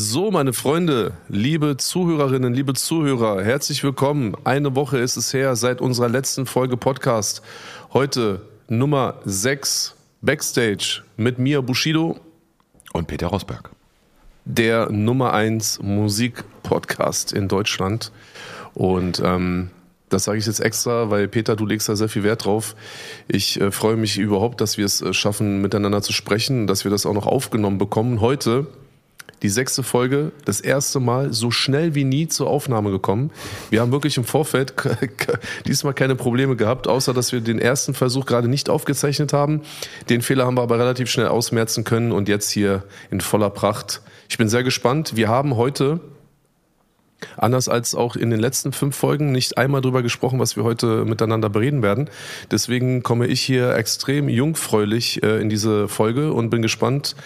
So, meine Freunde, liebe Zuhörerinnen, liebe Zuhörer, herzlich willkommen. Eine Woche ist es her seit unserer letzten Folge Podcast. Heute Nummer 6 Backstage mit mir Bushido Und Peter Rosberg. der Nummer 1 Musik-Podcast in Deutschland. Und ähm, das sage ich jetzt extra, weil Peter, du legst da sehr viel Wert drauf. Ich äh, freue mich überhaupt, dass wir es äh, schaffen, miteinander zu sprechen, dass wir das auch noch aufgenommen bekommen. Heute die sechste Folge, das erste Mal so schnell wie nie zur Aufnahme gekommen. Wir haben wirklich im Vorfeld diesmal keine Probleme gehabt, außer dass wir den ersten Versuch gerade nicht aufgezeichnet haben. Den Fehler haben wir aber relativ schnell ausmerzen können und jetzt hier in voller Pracht. Ich bin sehr gespannt. Wir haben heute Anders als auch in den letzten fünf Folgen nicht einmal drüber gesprochen, was wir heute miteinander bereden werden. Deswegen komme ich hier extrem jungfräulich äh, in diese Folge und bin gespannt,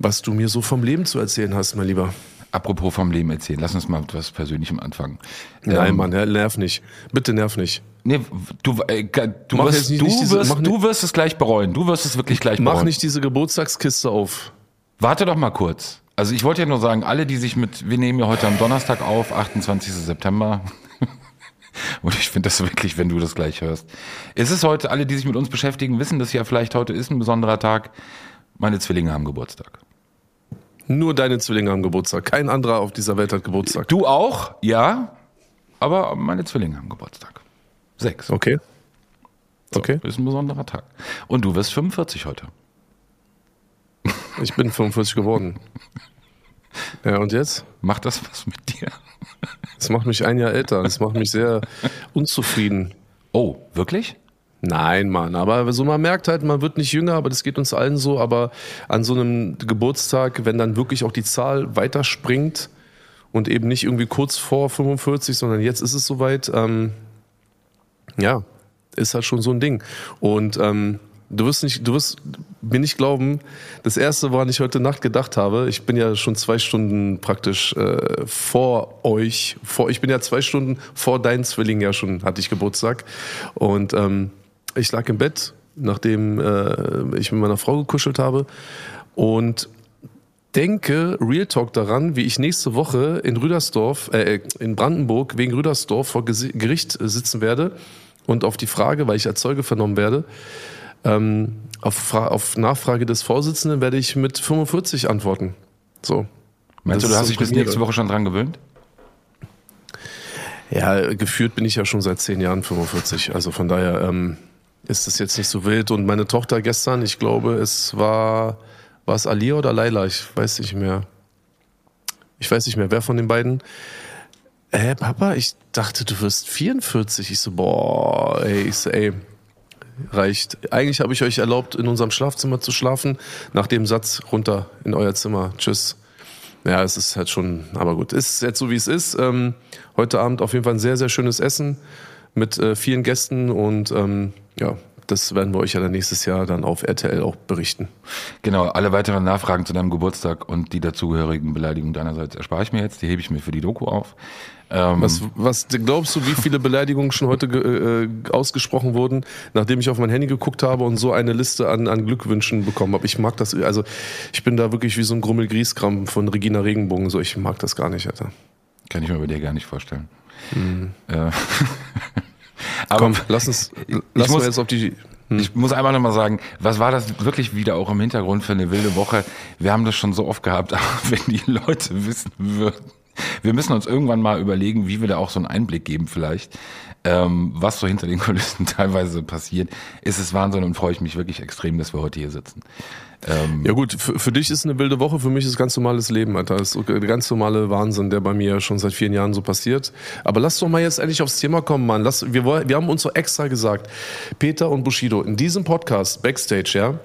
was du mir so vom Leben zu erzählen hast, mein Lieber. Apropos vom Leben erzählen, lass uns mal mit was Persönlichem anfangen. Nein, Ähm, Mann, nerv nicht. Bitte nerv nicht. Nee, du, äh, du, wirst, nicht- du, nicht diese- wirst, du wirst es gleich bereuen. Du wirst es wirklich gleich bereuen. Mach nicht diese Geburtstagskiste auf. Warte doch mal kurz. Also ich wollte ja nur sagen, alle, die sich mit, wir nehmen ja heute am Donnerstag auf, 28. September. Und ich finde das wirklich, wenn du das gleich hörst. Es ist heute, alle, die sich mit uns beschäftigen, wissen das ja vielleicht, heute ist ein besonderer Tag. Meine Zwillinge haben Geburtstag. Nur deine Zwillinge haben Geburtstag. Kein anderer auf dieser Welt hat Geburtstag. Du auch, ja, aber meine Zwillinge haben Geburtstag. Sechs. Okay. Okay. Ist ein besonderer Tag. Und du wirst 45 heute. Ich bin 45 geworden. Ja, und jetzt? Macht das was mit dir? Das macht mich ein Jahr älter. Das macht mich sehr unzufrieden. Oh, wirklich? Nein, Mann, aber so man merkt halt, man wird nicht jünger, aber das geht uns allen so, aber an so einem Geburtstag, wenn dann wirklich auch die Zahl weiterspringt und eben nicht irgendwie kurz vor 45, sondern jetzt ist es soweit, ähm, ja, ist halt schon so ein Ding. Und ähm, du wirst nicht, du wirst mir nicht glauben, das erste, woran ich heute Nacht gedacht habe, ich bin ja schon zwei Stunden praktisch äh, vor euch, vor, ich bin ja zwei Stunden vor deinen Zwillingen ja schon, hatte ich Geburtstag. Und ähm, ich lag im Bett, nachdem äh, ich mit meiner Frau gekuschelt habe und denke Real Talk daran, wie ich nächste Woche in Rüdersdorf, äh, in Brandenburg wegen Rüdersdorf vor Gericht sitzen werde und auf die Frage, weil ich als Zeuge vernommen werde, ähm, auf, Fra auf Nachfrage des Vorsitzenden werde ich mit 45 antworten. So. Meinst Das du, du hast dich bis nächste Woche schon dran gewöhnt? Ja, gefühlt bin ich ja schon seit zehn Jahren 45. Also von daher ähm, ist es jetzt nicht so wild. Und meine Tochter gestern, ich glaube, es war, war es Alia oder Laila? Ich weiß nicht mehr. Ich weiß nicht mehr, wer von den beiden. Äh, Papa, ich dachte, du wirst 44. Ich so, boah, ey, ich so, ey, reicht. Eigentlich habe ich euch erlaubt, in unserem Schlafzimmer zu schlafen. Nach dem Satz runter in euer Zimmer. Tschüss. Ja, es ist halt schon, aber gut, ist jetzt so wie es ist. Ähm, heute Abend auf jeden Fall ein sehr, sehr schönes Essen mit äh, vielen Gästen und ähm, ja, das werden wir euch ja dann nächstes Jahr dann auf RTL auch berichten. Genau, alle weiteren Nachfragen zu deinem Geburtstag und die dazugehörigen Beleidigungen deinerseits erspare ich mir jetzt. Die hebe ich mir für die Doku auf. Ähm, Was, was glaubst du, wie viele Beleidigungen schon heute äh, ausgesprochen wurden, nachdem ich auf mein Handy geguckt habe und so eine Liste an, an Glückwünschen bekommen habe? Ich mag das, also ich bin da wirklich wie so ein Grummel-Grieskram von Regina Regenbogen, so ich mag das gar nicht, Alter. Kann ich mir bei dir gar nicht vorstellen. Äh, aber Komm, lass uns, lass muss- uns jetzt auf die, Ich muss einmal nochmal sagen, was war das wirklich wieder auch im Hintergrund für eine wilde Woche? Wir haben das schon so oft gehabt, aber wenn die Leute wissen würden, wir müssen uns irgendwann mal überlegen, wie wir da auch so einen Einblick geben vielleicht, ähm, was so hinter den Kulissen teilweise passiert. Ist es Wahnsinn und freue ich mich wirklich extrem, dass wir heute hier sitzen. Ähm, Ja gut, für, für dich ist eine wilde Woche, für mich ist ganz normales Leben, Alter. Das ist der ganz normale Wahnsinn, der bei mir schon seit vielen Jahren so passiert. Aber lass doch mal jetzt endlich aufs Thema kommen, Mann. Lass, wir, wir haben uns so extra gesagt, Peter und Bushido, in diesem Podcast, Backstage, ja,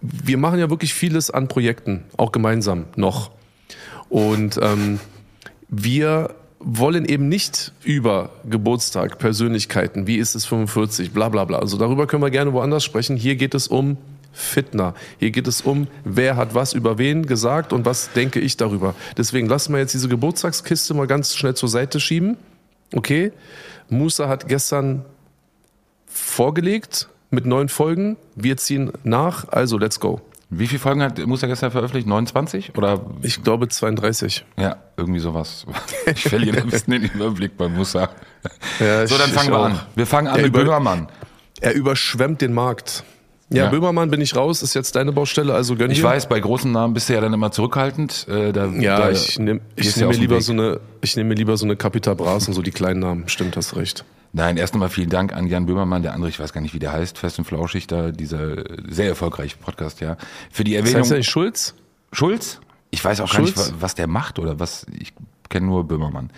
wir machen ja wirklich vieles an Projekten, auch gemeinsam noch. Und ähm, wir wollen eben nicht über Geburtstag, Persönlichkeiten, wie ist es 45, bla bla bla. Also darüber können wir gerne woanders sprechen. Hier geht es um Fitner. Hier geht es um, wer hat was über wen gesagt und was denke ich darüber. Deswegen lassen wir jetzt diese Geburtstagskiste mal ganz schnell zur Seite schieben. Okay, Musa hat gestern vorgelegt mit neun Folgen. Wir ziehen nach, also let's go. Wie viele Folgen hat Musa gestern veröffentlicht? 29? Oder? Ich glaube 32. Ja, irgendwie sowas. Ich verliere ein bisschen den Überblick bei Musa. Ja, so, dann fangen wir auch. an. Wir fangen an Ja, mit über- Böhmermann. Er überschwemmt den Markt. Ja, Ja. Böhmermann bin ich raus, ist jetzt deine Baustelle, also gönn Ich dir. weiß, bei großen Namen bist du ja dann immer zurückhaltend. Äh, da, Ja, da ich nehme ich nehm mir lieber Weg. so eine, ich nehme mir lieber so eine Capita Bras und so die kleinen Namen. Stimmt, hast recht. Nein, erst einmal vielen Dank an Jan Böhmermann, der andere, ich weiß gar nicht, wie der heißt, Fest und Flauschig, da dieser sehr erfolgreiche Podcast, ja. Für die Das Erwähnung heißt ja nicht Schulz? Schulz? Ich weiß auch gar Schulz? nicht, wa- was der macht oder was, ich kenne nur Böhmermann.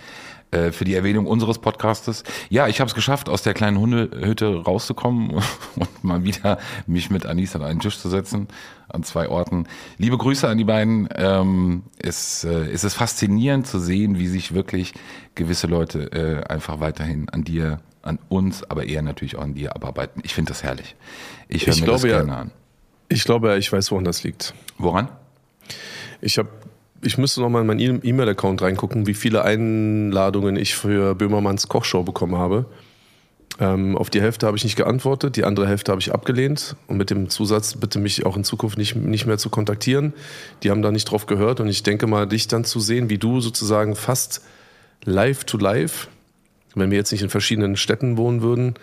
Äh, für die Erwähnung unseres Podcastes. Ja, ich habe es geschafft, aus der kleinen Hundehütte rauszukommen und mal wieder mich mit Anis an einen Tisch zu setzen, an zwei Orten. Liebe Grüße an die beiden. Ähm, es, äh, es ist faszinierend zu sehen, wie sich wirklich gewisse Leute äh, einfach weiterhin an dir, an uns, aber eher natürlich auch an dir abarbeiten. Ich finde das herrlich. Ich höre mir das glaube ja- gerne an. Ich glaube, ja, ich weiß, woran das liegt. Woran? Ich habe, ich müsste noch mal in meinen E- E-Mail-Account reingucken, wie viele Einladungen ich für Böhmermanns Kochshow bekommen habe. Ähm, auf die Hälfte habe ich nicht geantwortet, die andere Hälfte habe ich abgelehnt und mit dem Zusatz, bitte mich auch in Zukunft nicht, nicht mehr zu kontaktieren. Die haben da nicht drauf gehört und ich denke mal, dich dann zu sehen, wie du sozusagen fast live to live, wenn wir jetzt nicht in verschiedenen Städten wohnen würden,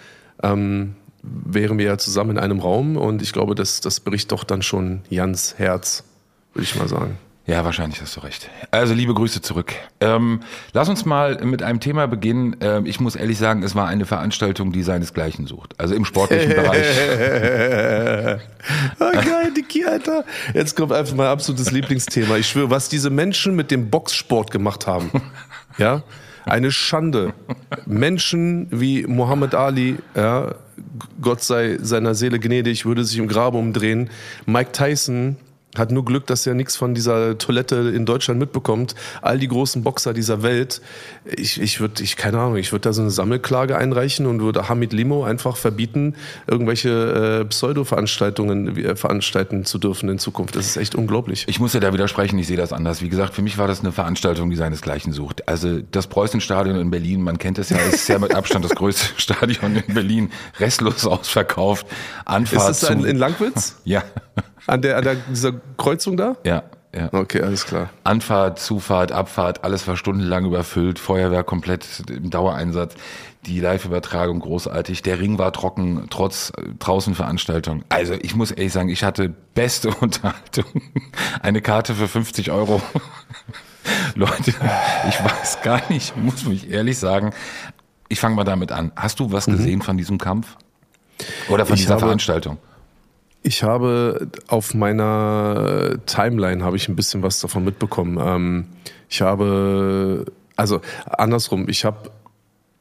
ähm, wären wir ja zusammen in einem Raum und ich glaube, das, das bricht doch dann schon Jans Herz, würde ich mal sagen. Ja, wahrscheinlich hast du recht. Also liebe Grüße zurück. Ähm, lass uns mal mit einem Thema beginnen. Ähm, ich muss ehrlich sagen, es war eine Veranstaltung, die seinesgleichen sucht. Also im sportlichen Bereich. ah, geil, Dicky, Alter. Jetzt kommt einfach mein absolutes Lieblingsthema. Ich schwöre, was diese Menschen mit dem Boxsport gemacht haben. Ja, eine Schande. Menschen wie Muhammad Ali, ja, Gott sei seiner Seele gnädig, würde sich im Grabe umdrehen. Mike Tyson hat nur Glück, dass er nichts von dieser Toilette in Deutschland mitbekommt. All die großen Boxer dieser Welt. Ich, ich würde, ich, keine Ahnung, ich würde da so eine Sammelklage einreichen und würde Hamid Limo einfach verbieten, irgendwelche äh, Pseudo-Veranstaltungen äh, veranstalten zu dürfen in Zukunft. Das ist echt unglaublich. Ich muss dir da widersprechen, ich sehe das anders. Wie gesagt, für mich war das eine Veranstaltung, die seinesgleichen sucht. Also das Preußenstadion in Berlin, man kennt es ja, ist ja mit Abstand das größte Stadion in Berlin, restlos ausverkauft. Anfahrt ist es in Langwitz? Ja, An der, an der dieser Kreuzung da? ja, ja. Okay, alles klar. Anfahrt, Zufahrt, Abfahrt, alles war stundenlang überfüllt, Feuerwehr komplett im Dauereinsatz, die Live-Übertragung großartig, der Ring war trocken, trotz äh, draußen Veranstaltung. Also ich muss ehrlich sagen, ich hatte beste Unterhaltung. Eine Karte für 50 Euro. Leute, ich weiß gar nicht, muss mich ehrlich sagen. Ich fange mal damit an. Hast du was gesehen von diesem Kampf? Oder von Ich dieser habe- Veranstaltung? Ich habe auf meiner Timeline habe ich ein bisschen was davon mitbekommen. Ähm, ich habe, also andersrum, ich habe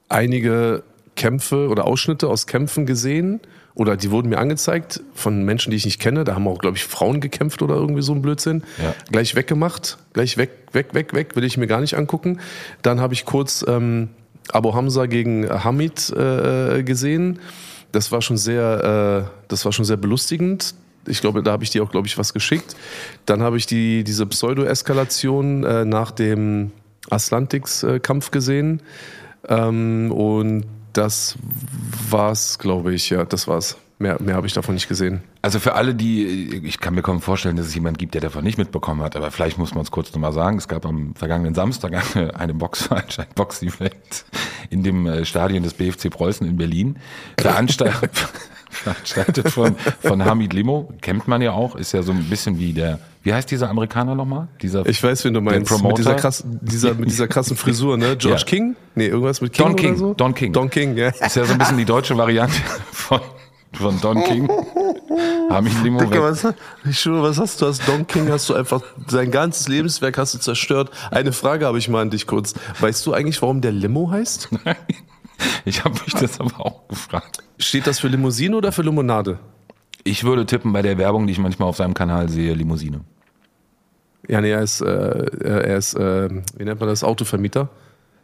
einige Kämpfe oder Ausschnitte aus Kämpfen gesehen oder die wurden mir angezeigt von Menschen, die ich nicht kenne. Da haben auch, glaube ich, Frauen gekämpft oder irgendwie so ein Blödsinn. Ja. Gleich weggemacht, gleich weg, weg, weg, weg, will ich mir gar nicht angucken. Dann habe ich kurz ähm, Abu Hamza gegen Hamid äh, gesehen. Das war schon sehr, äh, das war schon sehr belustigend. Ich glaube, da habe ich dir auch, glaube ich, was geschickt. Dann habe ich die, diese Pseudo-Eskalation äh, nach dem Atlantics-Kampf gesehen. Ähm, und das war's, glaube ich, ja, das war's. Mehr, mehr habe ich davon nicht gesehen. Also für alle, die, ich kann mir kaum vorstellen, dass es jemand gibt, der davon nicht mitbekommen hat, aber vielleicht muss man es kurz nochmal sagen. Es gab am vergangenen Samstag eine, eine Box, ein Box-Event in dem äh, Stadion des BFC Preußen in Berlin. Veranstaltet, veranstaltet von, von Hamid Limo, kennt man ja auch, ist ja so ein bisschen wie der, wie heißt dieser Amerikaner nochmal? Dieser Ich weiß, wen du meinst. Mit dieser, krass, dieser, mit dieser krassen Frisur, ne? George Ja. King? Nee, irgendwas mit King Don King, so? Don King. Don King, ja. ist ja so ein bisschen die deutsche Variante von, von Don King. Hamid Limo. Digga, weg- was, ich schwöre, was hast du? Hast Don King hast du einfach sein ganzes Lebenswerk hast du zerstört. Eine Frage habe ich mal an dich kurz. Weißt du eigentlich, warum der Limo heißt? Ich habe mich das aber auch gefragt. Steht das für Limousine oder für Limonade? Ich würde tippen bei der Werbung, die ich manchmal auf seinem Kanal sehe, Limousine. Ja, nee, er ist, äh, er ist, äh, wie nennt man das, Autovermieter.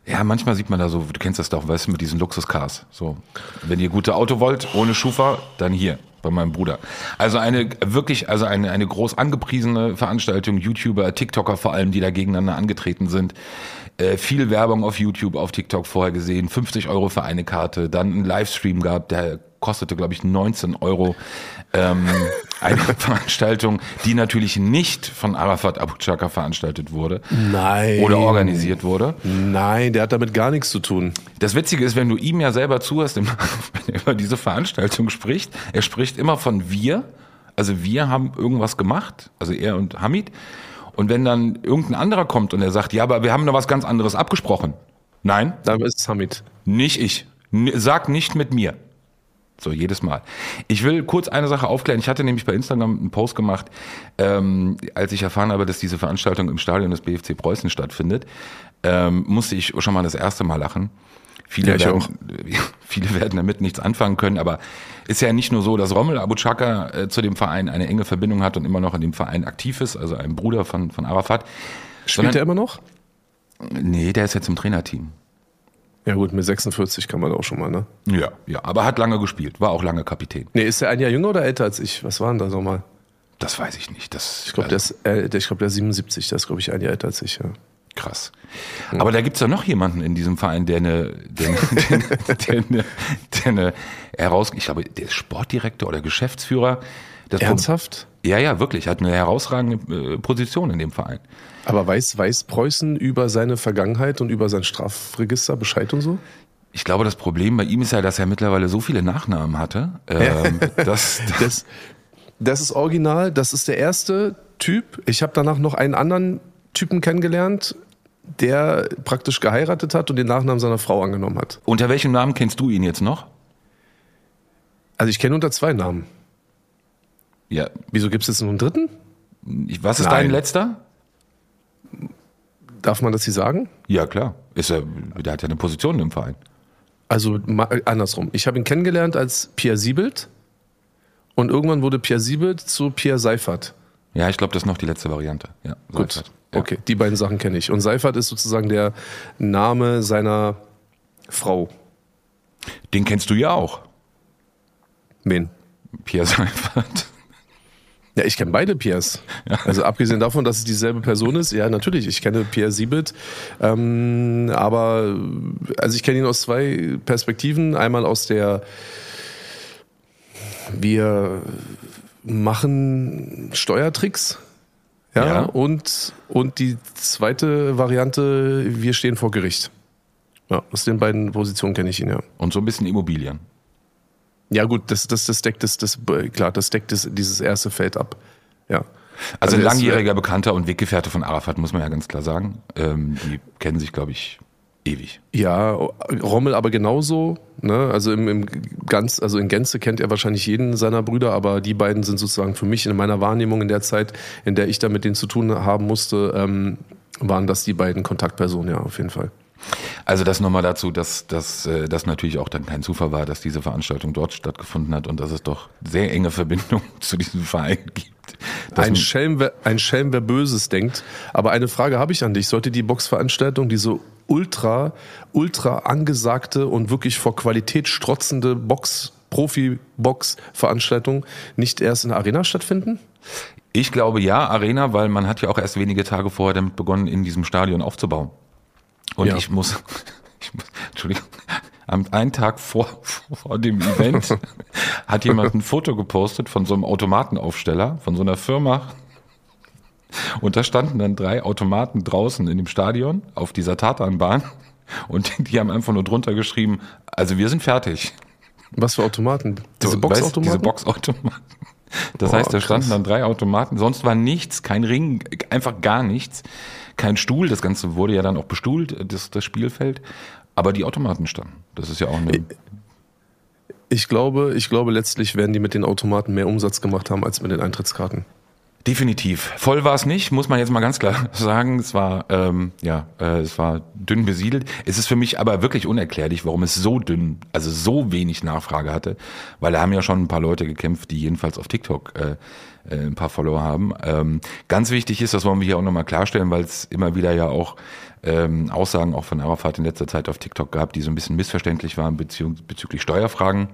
Ja, manchmal sieht man da so, du kennst das doch, weißt du, mit diesen Luxuscars. So, wenn ihr gute Auto wollt, ohne Schufa, dann hier bei meinem Bruder. Also eine wirklich, also eine, eine groß angepriesene Veranstaltung, YouTuber, TikToker vor allem, die da gegeneinander angetreten sind. Äh, viel Werbung auf YouTube, auf TikTok vorher gesehen, 50 Euro für eine Karte, dann einen Livestream gehabt, der kostete, glaube ich, 19 Euro. Ähm, eine Veranstaltung, die natürlich nicht von Arafat Abu Chaka veranstaltet wurde. Nein. Oder organisiert wurde. Nein, der hat damit gar nichts zu tun. Das Witzige ist, wenn du ihm ja selber zuhörst, wenn er über diese Veranstaltung spricht, er spricht immer von wir. Also wir haben irgendwas gemacht, also er und Hamid. Und wenn dann irgendein anderer kommt und er sagt, ja, aber wir haben noch was ganz anderes abgesprochen. Nein, Dann ist es Hamid. nicht ich. Sag nicht mit mir. So, jedes Mal. Ich will kurz eine Sache aufklären. Ich hatte nämlich bei Instagram einen Post gemacht, ähm, als ich erfahren habe, dass diese Veranstaltung im Stadion des BFC Preußen stattfindet, ähm, musste ich schon mal das erste Mal lachen. Viele, Ja, werden, viele werden damit nichts anfangen können, aber ist ja nicht nur so, dass Rommel Abu Chaka äh, zu dem Verein eine enge Verbindung hat und immer noch in dem Verein aktiv ist, also ein Bruder von, von Arafat. Spielt er immer noch? Nee, der ist jetzt im Trainerteam. Ja gut, mit 46 kann man auch schon mal, ne? Ja, ja, aber hat lange gespielt, war auch lange Kapitän. Nee, ist er ein Jahr jünger oder älter als ich? Was war denn das nochmal? Das weiß ich nicht. Das, Ich glaube, der ist, äh, der, ich glaub, der ist 77, der ist, glaube ich, ein Jahr älter als ich, ja. Krass. Aber da gibt's ja noch jemanden in diesem Verein, der eine, der, der, der, eine, der eine heraus, ich glaube, der ist Sportdirektor oder Geschäftsführer. Das Ernsthaft? Ja, ja, wirklich. Hat eine herausragende äh, Position in dem Verein. Aber weiß, weiß Preußen über seine Vergangenheit und über sein Strafregister Bescheid und so? Ich glaube, das Problem bei ihm ist ja, dass er mittlerweile so viele Nachnamen hatte, ähm, dass, Das, das ist original, das ist der erste Typ. Ich habe danach noch einen anderen Typen kennengelernt, der praktisch geheiratet hat und den Nachnamen seiner Frau angenommen hat. unter welchem Namen kennst du ihn jetzt noch? Also ich kenne unter zwei Namen. Ja, Wieso gibt es jetzt noch einen dritten? ich- was ist Nein. dein letzter? Darf man das hier sagen? Ja, klar. Ist er, der hat ja eine Position im Verein. Also andersrum. Ich habe ihn kennengelernt als Pierre Siebelt und irgendwann wurde Pierre Siebelt zu Pierre Seifert. Ja, ich glaube, das ist noch die letzte Variante. Ja, Gut, Seifert. Ja. okay, die beiden Sachen kenne ich. Und Seifert ist sozusagen der Name seiner Frau. Den kennst du ja auch. Wen? Pierre Seifert. Ja, ich kenne beide Piers. Also abgesehen davon, dass es dieselbe Person ist, ja, natürlich, ich kenne Pierre Siebelt. Ähm, aber also ich kenne ihn aus zwei Perspektiven. Einmal aus der wir machen Steuertricks. Ja, Ja. Und, und die zweite Variante, wir stehen vor Gericht. Ja, aus den beiden Positionen kenne ich ihn, ja. Und so ein bisschen Immobilien. Ja, gut, das, das, das deckt das, das, klar, das deckt das, dieses erste Feld ab. Ja. Also, ein er ist, langjähriger Bekannter und Weggefährte von Arafat, muss man ja ganz klar sagen. Ähm, die kennen sich, glaube ich, ewig. Ja, Rommel aber genauso. Ne? Also im, im ganz, also in Gänze kennt er wahrscheinlich jeden seiner Brüder, aber die beiden sind sozusagen für mich in meiner Wahrnehmung in der Zeit, in der ich da mit denen zu tun haben musste, ähm, waren das die beiden Kontaktpersonen, ja, auf jeden Fall. Also das nochmal dazu, dass, dass äh, das natürlich auch dann kein Zufall war, dass diese Veranstaltung dort stattgefunden hat und dass es doch sehr enge Verbindungen zu diesem Verein gibt. Ein Schelm, wer, ein Schelm, wer Böses denkt. Aber eine Frage habe ich an dich. Sollte die Boxveranstaltung, diese ultra, ultra angesagte und wirklich vor Qualität strotzende Box, Profi-Box-Veranstaltung nicht erst in der Arena stattfinden? ich glaube ja, Arena, weil man hat ja auch erst wenige Tage vorher damit begonnen, in diesem Stadion aufzubauen. Und Ja. ich muss, ich muss, Entschuldigung, am einen Tag vor, vor dem Event hat jemand ein Foto gepostet von so einem Automatenaufsteller, von so einer Firma. Und da standen dann drei Automaten draußen in dem Stadion auf dieser Tatanbahn. Und die haben einfach nur drunter geschrieben, also wir sind fertig. Was für Automaten? Diese So, Boxautomaten? Weißt, diese Boxautomaten. Das Boah, heißt, da krass. standen dann drei Automaten, sonst war nichts, kein Ring, einfach gar nichts, kein Stuhl, das Ganze wurde ja dann auch bestuhlt, das, das Spielfeld, aber die Automaten standen. Das ist ja auch eine, Ich glaube, ich glaube, letztlich werden die mit den Automaten mehr Umsatz gemacht haben als mit den Eintrittskarten. Definitiv. Voll war es nicht, muss man jetzt mal ganz klar sagen. Es war ähm, ja, äh, es war dünn besiedelt. Es ist für mich aber wirklich unerklärlich, warum es so dünn, also so wenig Nachfrage hatte, weil da haben ja schon ein paar Leute gekämpft, die jedenfalls auf TikTok äh, äh, ein paar Follower haben. Ähm, ganz wichtig ist, das wollen wir hier auch nochmal klarstellen, weil es immer wieder ja auch ähm, Aussagen auch von Arafat in letzter Zeit auf TikTok gab, die so ein bisschen missverständlich waren bezüglich Steuerfragen.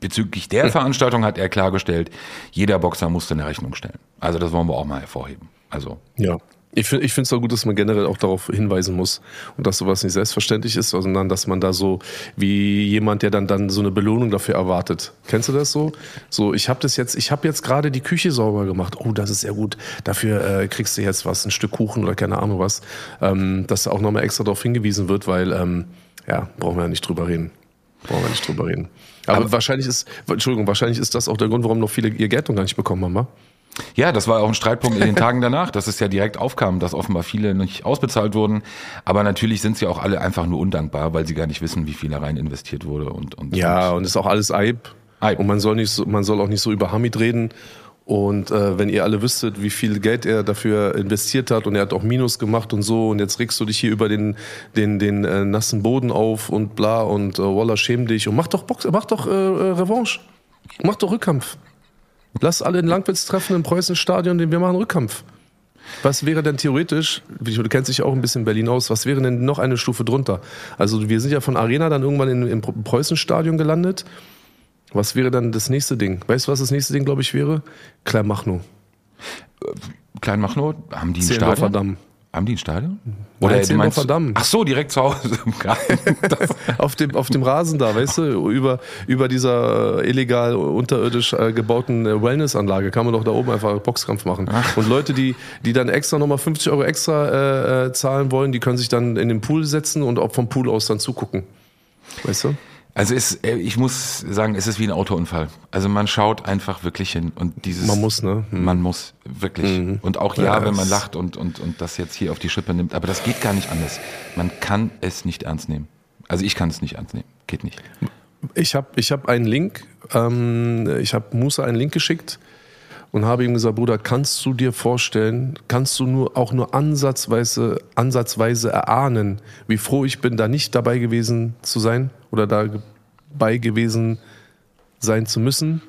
Bezüglich der Veranstaltung hat er klargestellt, jeder Boxer musste eine Rechnung stellen. Also das wollen wir auch mal hervorheben. Also Ja. Ich finde ich es auch gut, dass man generell auch darauf hinweisen muss und dass sowas nicht selbstverständlich ist, sondern dass man da so wie jemand, der dann dann so eine Belohnung dafür erwartet. Kennst du das so? So, ich habe das jetzt, ich habe jetzt gerade die Küche sauber gemacht. Oh, das ist sehr gut. Dafür äh, kriegst du jetzt was, ein Stück Kuchen oder keine Ahnung was, ähm, dass da auch nochmal extra darauf hingewiesen wird, weil ähm, ja, brauchen wir ja nicht drüber reden. Brauchen wir nicht drüber reden. Aber, Aber- wahrscheinlich ist, Entschuldigung, wahrscheinlich ist das auch der Grund, warum noch viele ihr Geld noch gar nicht bekommen haben, wa? Ja, das war auch ein Streitpunkt in den Tagen danach, dass es ja direkt aufkam, dass offenbar viele nicht ausbezahlt wurden. Aber natürlich sind sie auch alle einfach nur undankbar, weil sie gar nicht wissen, wie viel da rein investiert wurde. Und, und Ja, und ist auch alles Eib. Eib. Und man soll nicht so, man soll auch nicht so über Hamid reden. Und äh, wenn ihr alle wüsstet, wie viel Geld er dafür investiert hat und er hat auch Minus gemacht und so und jetzt regst du dich hier über den den den äh, nassen Boden auf und bla und äh, Walla schäm dich und mach doch Box, mach doch äh, äh, Revanche, mach doch Rückkampf. Lass alle in Langwitz treffen im Preußenstadion, denn wir machen Rückkampf. Was wäre denn theoretisch, du kennst dich auch ein bisschen in Berlin aus, was wäre denn noch eine Stufe drunter? Also wir sind ja von Arena dann irgendwann in, im Preußenstadion gelandet. Was wäre dann das nächste Ding? Weißt du, was das nächste Ding, glaube ich, wäre? Kleinmachnow. Kleinmachnow, haben die ein Stadion? Damm. Haben die ein Stadion? Nein, du meinst- Zehlendorfer Damm. Ach so, direkt zu Hause im Garten. Auf dem, auf dem Rasen da, weißt du, über, über dieser illegal unterirdisch äh, gebauten Wellnessanlage kann man doch da oben einfach Boxkampf machen. Und Leute, die, die dann extra nochmal 50 Euro extra äh, äh, zahlen wollen, die können sich dann in den Pool setzen und auch vom Pool aus dann zugucken. Weißt du? Also es, äh, ich muss sagen, es ist wie ein Autounfall. Also man schaut einfach wirklich hin und dieses. Man muss, ne? Mhm. Man muss wirklich. Und auch ja, Ja, wenn man lacht und, und, und das jetzt hier auf die Schippe nimmt. Aber das geht gar nicht anders. Man kann es nicht ernst nehmen. Also ich kann es nicht ernst nehmen. Geht nicht. Ich habe ich hab einen Link, ähm, ich habe Musa einen Link geschickt und habe ihm gesagt, Bruder, kannst du dir vorstellen, kannst du nur auch nur ansatzweise, ansatzweise erahnen, wie froh ich bin, da nicht dabei gewesen zu sein oder dabei gewesen sein zu müssen?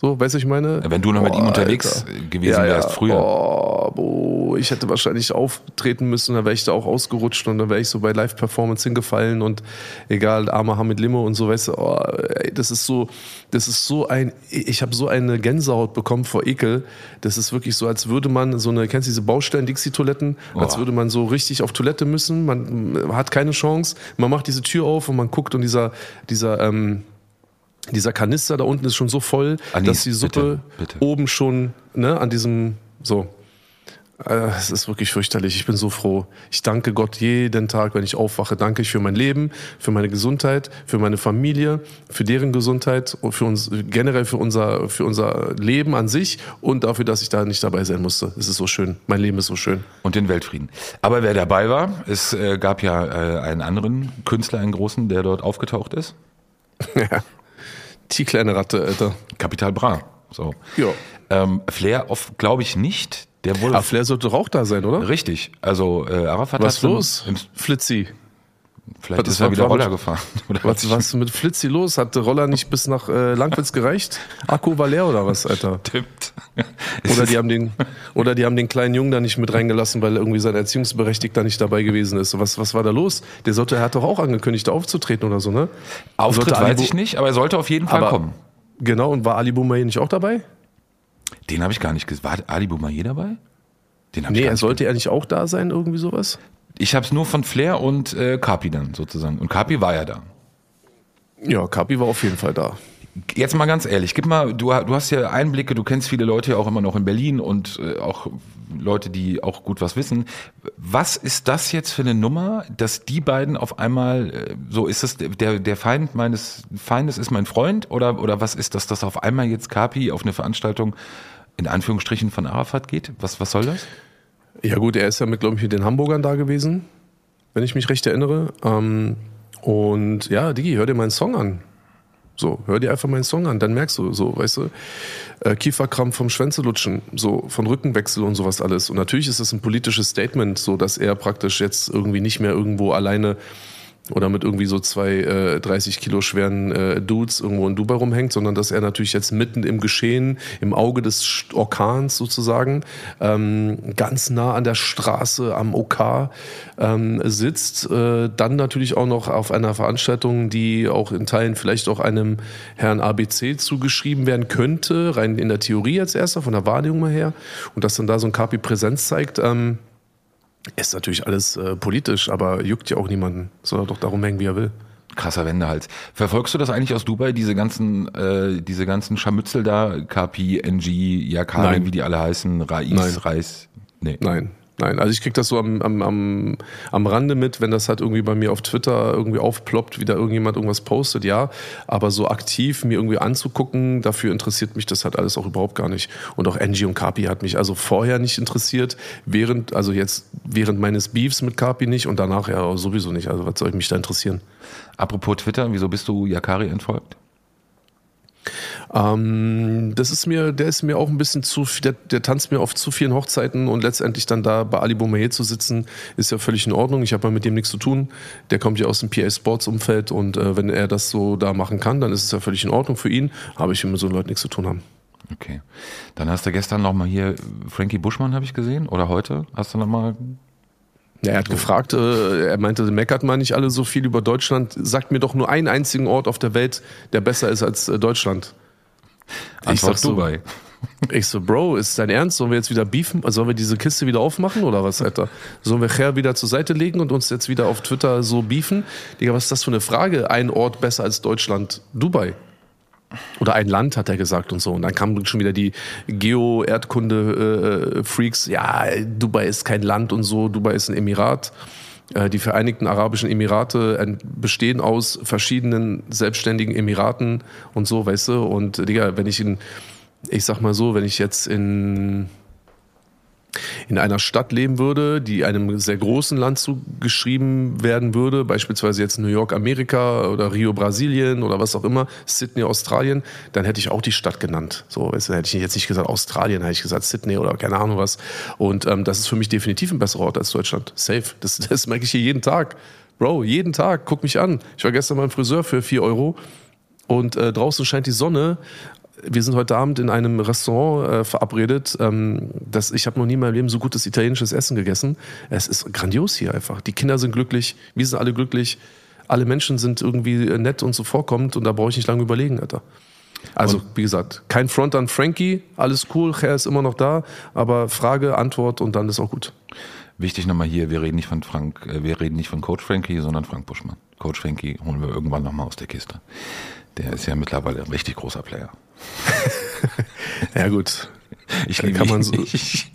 So, weißt du, ich meine? Wenn du noch mit ihm unterwegs Alter. gewesen Ja, ja. wärst früher. Oh, boah, ich hätte wahrscheinlich auftreten müssen, dann wäre ich da auch ausgerutscht und dann wäre ich so bei Live-Performance hingefallen und egal, armer Hamid Limo und so, weißt du, oh, ey, das ist so, das ist so ein, ich habe so eine Gänsehaut bekommen vor Ekel. Das ist wirklich so, als würde man so eine, kennst du diese Baustellen-Dixie-Toiletten? Als Oh. würde man so richtig auf Toilette müssen, man hat keine Chance, man macht diese Tür auf und man guckt und dieser, dieser, ähm, dieser Kanister da unten ist schon so voll, Anis, dass die Suppe bitte, bitte. oben schon ne, an diesem so. Äh, Es ist wirklich fürchterlich. Ich bin so froh. Ich danke Gott jeden Tag, wenn ich aufwache. Danke ich für mein Leben, für meine Gesundheit, für meine Familie, für deren Gesundheit und für uns generell für unser für unser Leben an sich und dafür, dass ich da nicht dabei sein musste. Es ist so schön. Mein Leben ist so schön. Und den Weltfrieden. Aber wer dabei war, es äh, gab ja äh, einen anderen Künstler, einen großen, der dort aufgetaucht ist. Die kleine Ratte, Alter. Kapital Bra. So. Ja. Ähm, Flair, glaube ich nicht. Der wurde Aber Flair sollte doch auch da sein, oder? richtig. Also äh, Arafat Was hat los? Flitzi. Vielleicht Was ist er wieder Roller gefahren. Oder Was, was ist mit Flitzi los? Hat der Roller nicht bis nach äh, Langwitz gereicht? Akku war leer oder was, Alter? Stimmt. Oder die haben den, oder die haben den kleinen Jungen da nicht mit reingelassen, weil irgendwie sein Erziehungsberechtigter nicht dabei gewesen ist. Was, was war da los? Der sollte, er hat doch auch angekündigt, da aufzutreten oder so, ne? Auftritt Sollte weiß ich nicht, aber er sollte auf jeden Fall Aber- kommen. Genau, und war Ali Boumaier nicht auch dabei? Den habe ich gar nicht gesehen. War Ali Boumaier dabei? Den hab ich Nee, gar er nicht sollte er nicht auch da sein, irgendwie sowas? Ich habe es nur von Flair und äh, Kapi dann sozusagen. Und Kapi war ja da. Ja, Kapi war auf jeden Fall da. Jetzt mal ganz ehrlich, gib mal, du, du hast ja Einblicke, du kennst viele Leute ja auch immer noch in Berlin und äh, auch Leute, die auch gut was wissen. Was ist das jetzt für eine Nummer, dass die beiden auf einmal, äh, so ist es, der, der Feind meines Feindes ist mein Freund oder, oder was ist das, dass auf einmal jetzt Kapi auf eine Veranstaltung in Anführungsstrichen von Arafat geht? Was, was soll das? Ja gut, er ist ja mit, glaube ich, mit den Hamburgern da gewesen, wenn ich mich recht erinnere. Ähm, und ja, Digi, hör dir meinen Song an. So, hör dir einfach meinen Song an, dann merkst du, so, weißt du, äh, Kieferkrampf vom Schwänze lutschen, so, von Rückenwechsel und sowas alles. Und natürlich ist es ein politisches Statement, so, dass er praktisch jetzt irgendwie nicht mehr irgendwo alleine oder mit irgendwie so zwei äh, 30 Kilo schweren äh, Dudes irgendwo in Dubai rumhängt, sondern dass er natürlich jetzt mitten im Geschehen, im Auge des Orkans sozusagen, ähm, ganz nah an der Straße am OK ähm, sitzt. Äh, dann natürlich auch noch auf einer Veranstaltung, die auch in Teilen vielleicht auch einem Herrn ABC zugeschrieben werden könnte, rein in der Theorie als erster, von der Wahrnehmung her. Und dass dann da so ein Kapi Präsenz zeigt. Ähm, ist natürlich alles äh, politisch, aber juckt ja auch niemanden. Soll er doch darum hängen, wie er will. Krasser Wendehals. Verfolgst du das eigentlich aus Dubai, diese ganzen, äh, diese ganzen Scharmützel da? KP, NG, Yakari, wie die alle heißen, Rais, Nein. Reis? Nee. Nein. Nein, also ich krieg das so am, am, am, am Rande mit, wenn das halt irgendwie bei mir auf Twitter irgendwie aufploppt, wie da irgendjemand irgendwas postet, ja. Aber so aktiv mir irgendwie anzugucken, dafür interessiert mich das halt alles auch überhaupt gar nicht. Und auch Angie und Kapi hat mich also vorher nicht interessiert, während, also jetzt während meines Beefs mit Kapi nicht und danach ja sowieso nicht. Also was soll ich mich da interessieren? Apropos Twitter, wieso bist du Yakari entfolgt? Ähm, das ist mir, der ist mir auch ein bisschen zu, der, der tanzt mir auf zu vielen Hochzeiten und letztendlich dann da bei Ali Boumaier zu sitzen, ist ja völlig in Ordnung. Ich habe ja mit dem nichts zu tun. Der kommt ja aus dem PA Sports Umfeld und äh, wenn er das so da machen kann, dann ist es ja völlig in Ordnung für ihn. Aber ich will mit so Leuten nichts zu tun haben. Okay. Dann hast du gestern noch mal hier Frankie Buschmann, habe ich gesehen, oder heute? Hast du noch mal Ja, er hat gefragt, äh, er meinte, meckert mal nicht alle so viel über Deutschland. Sagt mir doch nur einen einzigen Ort auf der Welt, der besser ist als äh, Deutschland. Antwort sag so, Dubai? Ich so, Bro, ist dein Ernst? Sollen wir jetzt wieder beefen? Sollen wir diese Kiste wieder aufmachen oder was, Alter? Sollen wir Cher wieder zur Seite legen und uns jetzt wieder auf Twitter so beefen? Digga, was ist das für eine Frage? Ein Ort besser als Deutschland? Dubai. Oder ein Land, hat er gesagt und so. Und dann kamen schon wieder die Geo-Erdkunde-Freaks. ja, Dubai ist kein Land und so. Dubai ist ein Emirat. Äh, Die Vereinigten Arabischen Emirate äh, bestehen aus verschiedenen selbstständigen Emiraten und so, weißt du. Und Digga, wenn ich in, ich sag mal so, wenn ich jetzt in in einer Stadt leben würde, die einem sehr großen Land zugeschrieben werden würde, beispielsweise jetzt New York, Amerika oder Rio, Brasilien oder was auch immer, Sydney, Australien, dann hätte ich auch die Stadt genannt. So, du, hätte ich jetzt nicht gesagt Australien, hätte ich gesagt Sydney oder keine Ahnung was. Und ähm, das ist für mich definitiv ein besserer Ort als Deutschland. Safe. Das, das merke ich hier jeden Tag. Bro, jeden Tag. Guck mich an. Ich war gestern beim Friseur für 4 Euro und äh, draußen scheint die Sonne. Wir sind heute Abend in einem Restaurant äh, verabredet. Ähm, das, ich habe noch nie in meinem Leben so gutes italienisches Essen gegessen. Es ist grandios hier einfach. Die Kinder sind glücklich, wir sind alle glücklich. Alle Menschen sind irgendwie äh, nett und so vorkommend und da brauche ich nicht lange überlegen, Alter. Also, wie gesagt, kein Front an Frankie, alles cool, Cher ist immer noch da, aber Frage, Antwort und dann ist auch gut. Wichtig nochmal hier, wir reden nicht von Frank, äh, wir reden nicht von Coach Frankie, sondern Frank Buschmann. Coach Frankie holen wir irgendwann nochmal aus der Kiste. Der ist ja mittlerweile ein richtig großer Player. Ja, gut. Ich Kann liebe man ihn. so- Ich, ich,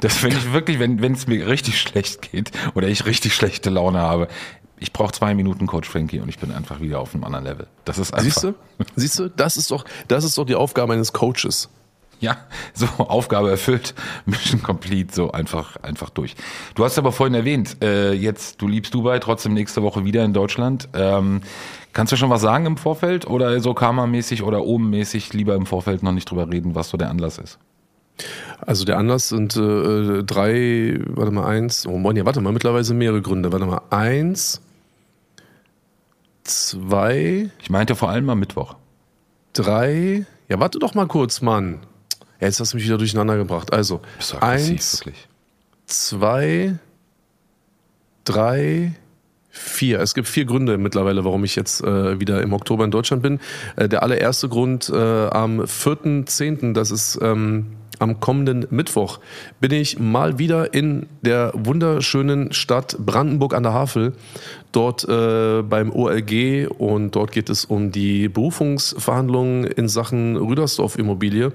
das finde ich wirklich, wenn es mir richtig schlecht geht oder ich richtig schlechte Laune habe. Ich brauche zwei Minuten Coach Frankie und ich bin einfach wieder auf einem anderen Level. Das ist einfach. Siehst du? Siehst du? Das ist doch, das ist doch die Aufgabe eines Coaches. Ja, so Aufgabe erfüllt, Mission complete, so einfach einfach durch. Du hast aber vorhin erwähnt, äh, jetzt du liebst Dubai, trotzdem nächste Woche wieder in Deutschland. Ähm, kannst du schon was sagen im Vorfeld oder so Karma-mäßig oder oben-mäßig lieber im Vorfeld noch nicht drüber reden, was so der Anlass ist? Also der Anlass sind äh, drei, warte mal, eins, oh Mann, ja, warte mal, mittlerweile mehrere Gründe. Warte mal, eins, zwei, Ich meinte vor allem am Mittwoch. drei, ja, warte doch mal kurz, Mann. Ja, jetzt hast du mich wieder durcheinander gebracht. Also, Bist du aggressiv, eins, wirklich. zwei, drei, vier. Es gibt vier Gründe mittlerweile, warum ich jetzt äh, wieder im Oktober in Deutschland bin. Äh, der allererste Grund äh, am 4.10., das ist ähm, am kommenden Mittwoch, bin ich mal wieder in der wunderschönen Stadt Brandenburg an der Havel, dort äh, beim OLG und dort geht es um die Berufungsverhandlungen in Sachen Rüdersdorf Immobilie,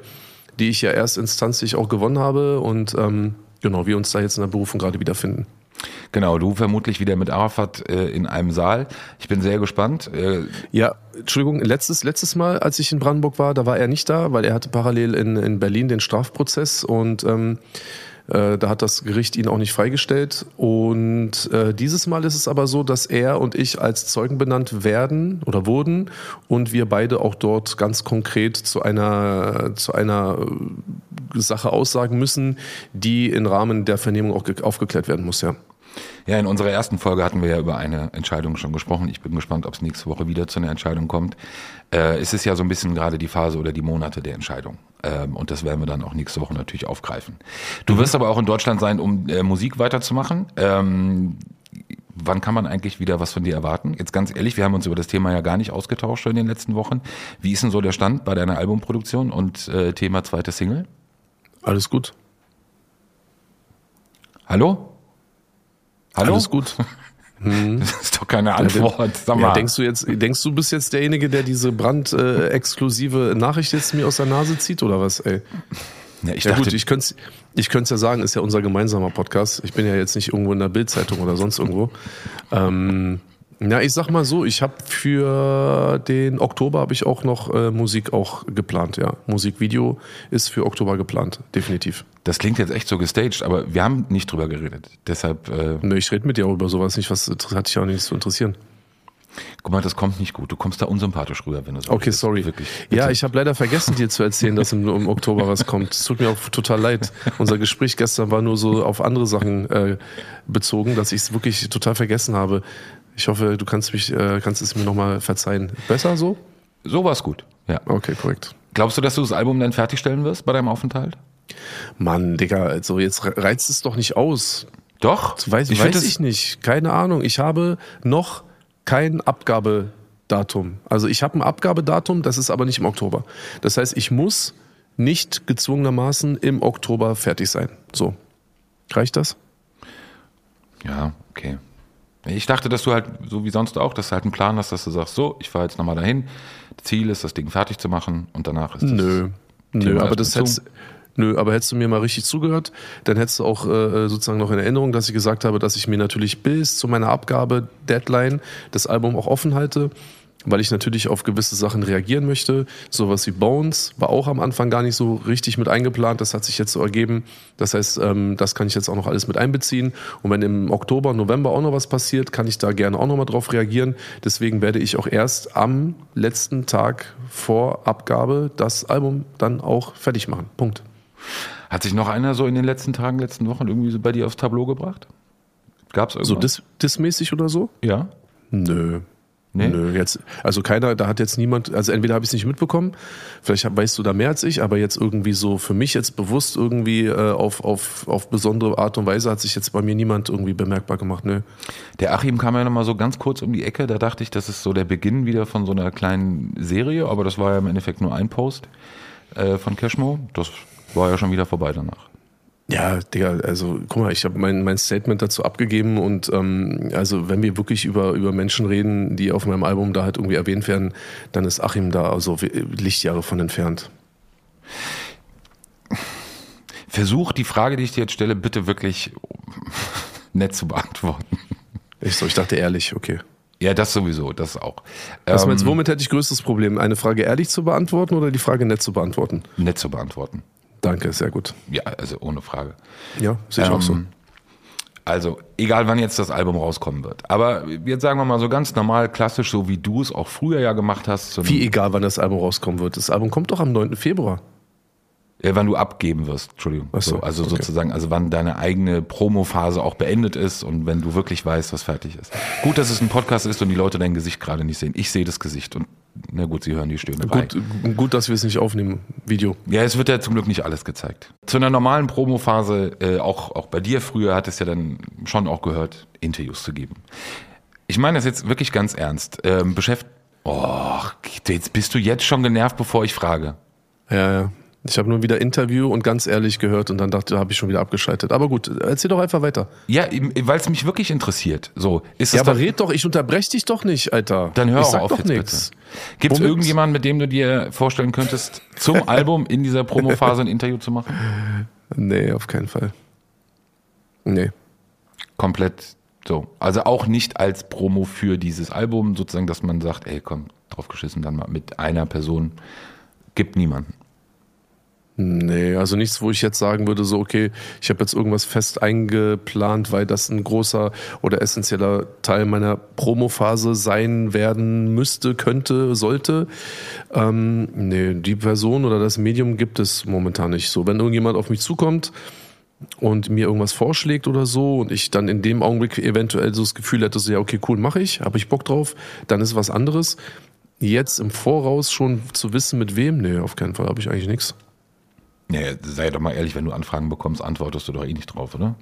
die ich ja erstinstanzlich auch gewonnen habe und ähm, genau, wir uns da jetzt in der Berufung gerade wiederfinden. Genau, du vermutlich wieder mit Arafat äh, in einem Saal. Ich bin sehr gespannt. Äh, Ja, Entschuldigung, letztes, letztes Mal, als ich in Brandenburg war, da war er nicht da, weil er hatte parallel in, in Berlin den Strafprozess und ähm, Äh, da hat das Gericht ihn auch nicht freigestellt. Und äh, dieses Mal ist es aber so, dass er und ich als Zeugen benannt werden oder wurden und wir beide auch dort ganz konkret zu einer, zu einer äh, Sache aussagen müssen, die im Rahmen der Vernehmung auch aufgeklärt werden muss, ja. Ja, in unserer ersten Folge hatten wir ja über eine Entscheidung schon gesprochen. Ich bin gespannt, ob es nächste Woche wieder zu einer Entscheidung kommt. Äh, es ist ja so ein bisschen gerade die Phase oder die Monate der Entscheidung. Ähm, und das werden wir dann auch nächste Woche natürlich aufgreifen. Du mhm. wirst aber auch in Deutschland sein, um äh, Musik weiterzumachen. Ähm, wann kann man eigentlich wieder was von dir erwarten? Jetzt ganz ehrlich, wir haben uns über das Thema ja gar nicht ausgetauscht in den letzten Wochen. Wie ist denn so der Stand bei deiner Albumproduktion und äh, Thema zweite Single? Alles gut. Hallo? Hallo? Alles gut. Hm. Das ist doch keine Antwort. Sag mal. Ja, denkst du jetzt, denkst du bist jetzt derjenige, der diese brandexklusive äh, Nachricht jetzt mir aus der Nase zieht oder was? Ey? Ja, ich ja dachte, gut, ich könnte ich könnte ja sagen, ist ja unser gemeinsamer Podcast. Ich bin ja jetzt nicht irgendwo in der Bildzeitung oder sonst irgendwo. Ähm, ja, ich sag mal so, ich habe für den Oktober habe ich auch noch äh, Musik auch geplant, ja. Musikvideo ist für Oktober geplant, definitiv. Das klingt jetzt echt so gestaged, aber wir haben nicht drüber geredet. Deshalb. Äh Nö, ich rede mit dir auch über sowas nicht, was hat dich auch nicht zu interessieren. Guck mal, das kommt nicht gut. Du kommst da unsympathisch rüber, wenn du so Okay, redest. sorry. Wirklich. Ja, ich habe leider vergessen, dir zu erzählen, dass im, im, Oktober was kommt. Es tut mir auch total leid. Unser Gespräch gestern war nur so auf andere Sachen äh, bezogen, dass ich es wirklich total vergessen habe. Ich hoffe, du kannst mich, äh, kannst es mir nochmal verzeihen. Besser so? So war es gut. Ja. Okay, korrekt. Glaubst du, dass du das Album dann fertigstellen wirst bei deinem Aufenthalt? Mann, Digga, also jetzt reizt es doch nicht aus. Doch? Das weiß ich, weiß ich nicht. Keine Ahnung. Ich habe noch kein Abgabedatum. Also ich habe ein Abgabedatum, das ist aber nicht im Oktober. Das heißt, ich muss nicht gezwungenermaßen im Oktober fertig sein. So. Reicht das? Ja, okay. Ich dachte, dass du halt, so wie sonst auch, dass du halt einen Plan hast, dass du sagst, so, ich fahre jetzt nochmal dahin. Ziel ist, das Ding fertig zu machen und danach ist das. Nö, nö, aber das hättest, nö, aber hättest du mir mal richtig zugehört, dann hättest du auch äh, sozusagen noch in Erinnerung, dass ich gesagt habe, dass ich mir natürlich bis zu meiner Abgabe, Deadline, das Album auch offen halte weil ich natürlich auf gewisse Sachen reagieren möchte. Sowas wie Bones war auch am Anfang gar nicht so richtig mit eingeplant. Das hat sich jetzt so ergeben. Das heißt, ähm, das kann ich jetzt auch noch alles mit einbeziehen. Und wenn im Oktober, November auch noch was passiert, kann ich da gerne auch noch mal drauf reagieren. Deswegen werde ich auch erst am letzten Tag vor Abgabe das Album dann auch fertig machen. Punkt. Hat sich noch einer so in den letzten Tagen, letzten Wochen irgendwie so bei dir aufs Tableau gebracht? Gab's irgendwas? So dis dismäßig oder so? Ja. Nö. Nee? Nö, jetzt, also keiner, da hat jetzt niemand, also entweder habe ich es nicht mitbekommen, vielleicht weißt du da mehr als ich, aber jetzt irgendwie so für mich jetzt bewusst irgendwie äh, auf, auf, auf besondere Art und Weise hat sich jetzt bei mir niemand irgendwie bemerkbar gemacht, nö. Der Achim kam ja nochmal so ganz kurz um die Ecke, da dachte ich, das ist so der Beginn wieder von so einer kleinen Serie, aber das war ja im Endeffekt nur ein Post äh, von Cashmo, das war ja schon wieder vorbei danach. Ja, Digga, also guck mal, ich habe mein, mein Statement dazu abgegeben und ähm, also wenn wir wirklich über, über Menschen reden, die auf meinem Album da halt irgendwie erwähnt werden, dann ist Achim da also Lichtjahre von entfernt. Versuch die Frage, die ich dir jetzt stelle, bitte wirklich nett zu beantworten. Ich so, ich dachte ehrlich, okay. Ja, das sowieso, das auch. Was ähm, meinst du, womit hätte ich größtes Problem? Eine Frage ehrlich zu beantworten oder die Frage nett zu beantworten? Nett zu beantworten. Danke, sehr gut. Ja, also ohne Frage. Ja, sehe ich ähm, auch so. Also, egal wann jetzt das Album rauskommen wird. Aber jetzt sagen wir mal so ganz normal, klassisch, so wie du es auch früher ja gemacht hast. Wie egal, wann das Album rauskommen wird. Das Album kommt doch am 9. Februar. Ja, wann du abgeben wirst, Entschuldigung. Ach so, also okay. sozusagen, also wann deine eigene Promophase auch beendet ist und wenn du wirklich weißt, was fertig ist. Gut, dass es ein Podcast ist und die Leute dein Gesicht gerade nicht sehen. Ich sehe das Gesicht und na gut, sie hören die Stöhne. Gut, gut, dass wir es nicht aufnehmen, Video. Ja, es wird ja zum Glück nicht alles gezeigt. Zu einer normalen Promophase, äh, auch, auch bei dir früher, hat es ja dann schon auch gehört, Interviews zu geben. Ich meine das jetzt wirklich ganz ernst. Ähm, beschäftigt. Oh, jetzt bist du jetzt schon genervt, bevor ich frage. Ja, ja. Ich habe nur wieder Interview und ganz ehrlich gehört und dann dachte, da habe ich schon wieder abgeschaltet. Aber gut, erzähl doch einfach weiter. Ja, weil es mich wirklich interessiert. So, ist ja, aber doch, red doch, ich unterbreche dich doch nicht, Alter. Dann hör ich auch auf doch jetzt Gibt es irgendjemanden, mit dem du dir vorstellen könntest, zum Album in dieser Promophase ein Interview zu machen? Nee, auf keinen Fall. Nee. Komplett so. Also auch nicht als Promo für dieses Album, sozusagen, dass man sagt, ey, komm, drauf geschissen, dann mal mit einer Person. Gibt niemanden. Nee, also nichts, wo ich jetzt sagen würde, so, okay, ich habe jetzt irgendwas fest eingeplant, weil das ein großer oder essentieller Teil meiner Promophase sein werden müsste, könnte, sollte. Ähm, nee, die Person oder das Medium gibt es momentan nicht so. Wenn irgendjemand auf mich zukommt, und mir irgendwas vorschlägt oder so und ich dann in dem Augenblick eventuell so das Gefühl hätte, so ja, okay, cool, mache ich, habe ich Bock drauf, dann ist was anderes. Jetzt im Voraus schon zu wissen, mit wem, nee, auf keinen Fall habe ich eigentlich nichts. Ja, sei doch mal ehrlich, wenn du Anfragen bekommst, antwortest du doch eh nicht drauf, oder?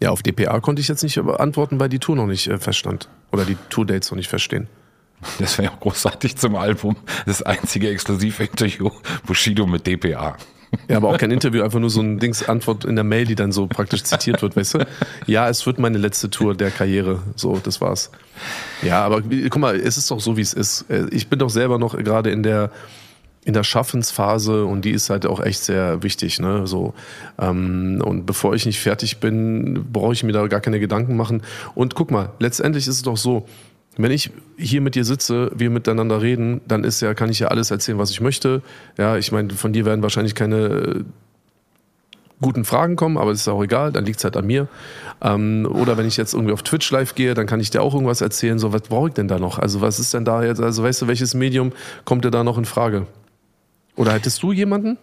Ja, auf DPA konnte ich jetzt nicht antworten, weil die Tour noch nicht äh, feststand. Oder die Tour-Dates noch nicht feststehen. Das wäre ja großartig zum Album. Das einzige Exklusivinterview Bushido mit DPA. Ja, aber auch kein Interview, einfach nur so ein Dings Antwort in der Mail, die dann so praktisch zitiert wird, weißt du? Ja, es wird meine letzte Tour der Karriere. So, das war's. Ja, aber guck mal, es ist doch so, wie es ist. Äh, ich bin doch selber noch gerade in der in der Schaffensphase und die ist halt auch echt sehr wichtig. Ne? So, ähm, und bevor ich nicht fertig bin, brauche ich mir da gar keine Gedanken machen. Und guck mal, letztendlich ist es doch so, wenn ich hier mit dir sitze, wir miteinander reden, dann ist ja, kann ich ja alles erzählen, was ich möchte. Ja, ich meine, von dir werden wahrscheinlich keine äh, guten Fragen kommen, aber das ist auch egal, dann liegt es halt an mir. Ähm, oder wenn ich jetzt irgendwie auf Twitch live gehe, dann kann ich dir auch irgendwas erzählen. So, was brauche ich denn da noch? Also, was ist denn da jetzt? Also, weißt du, welches Medium kommt dir da noch in Frage? Oder hättest du jemanden?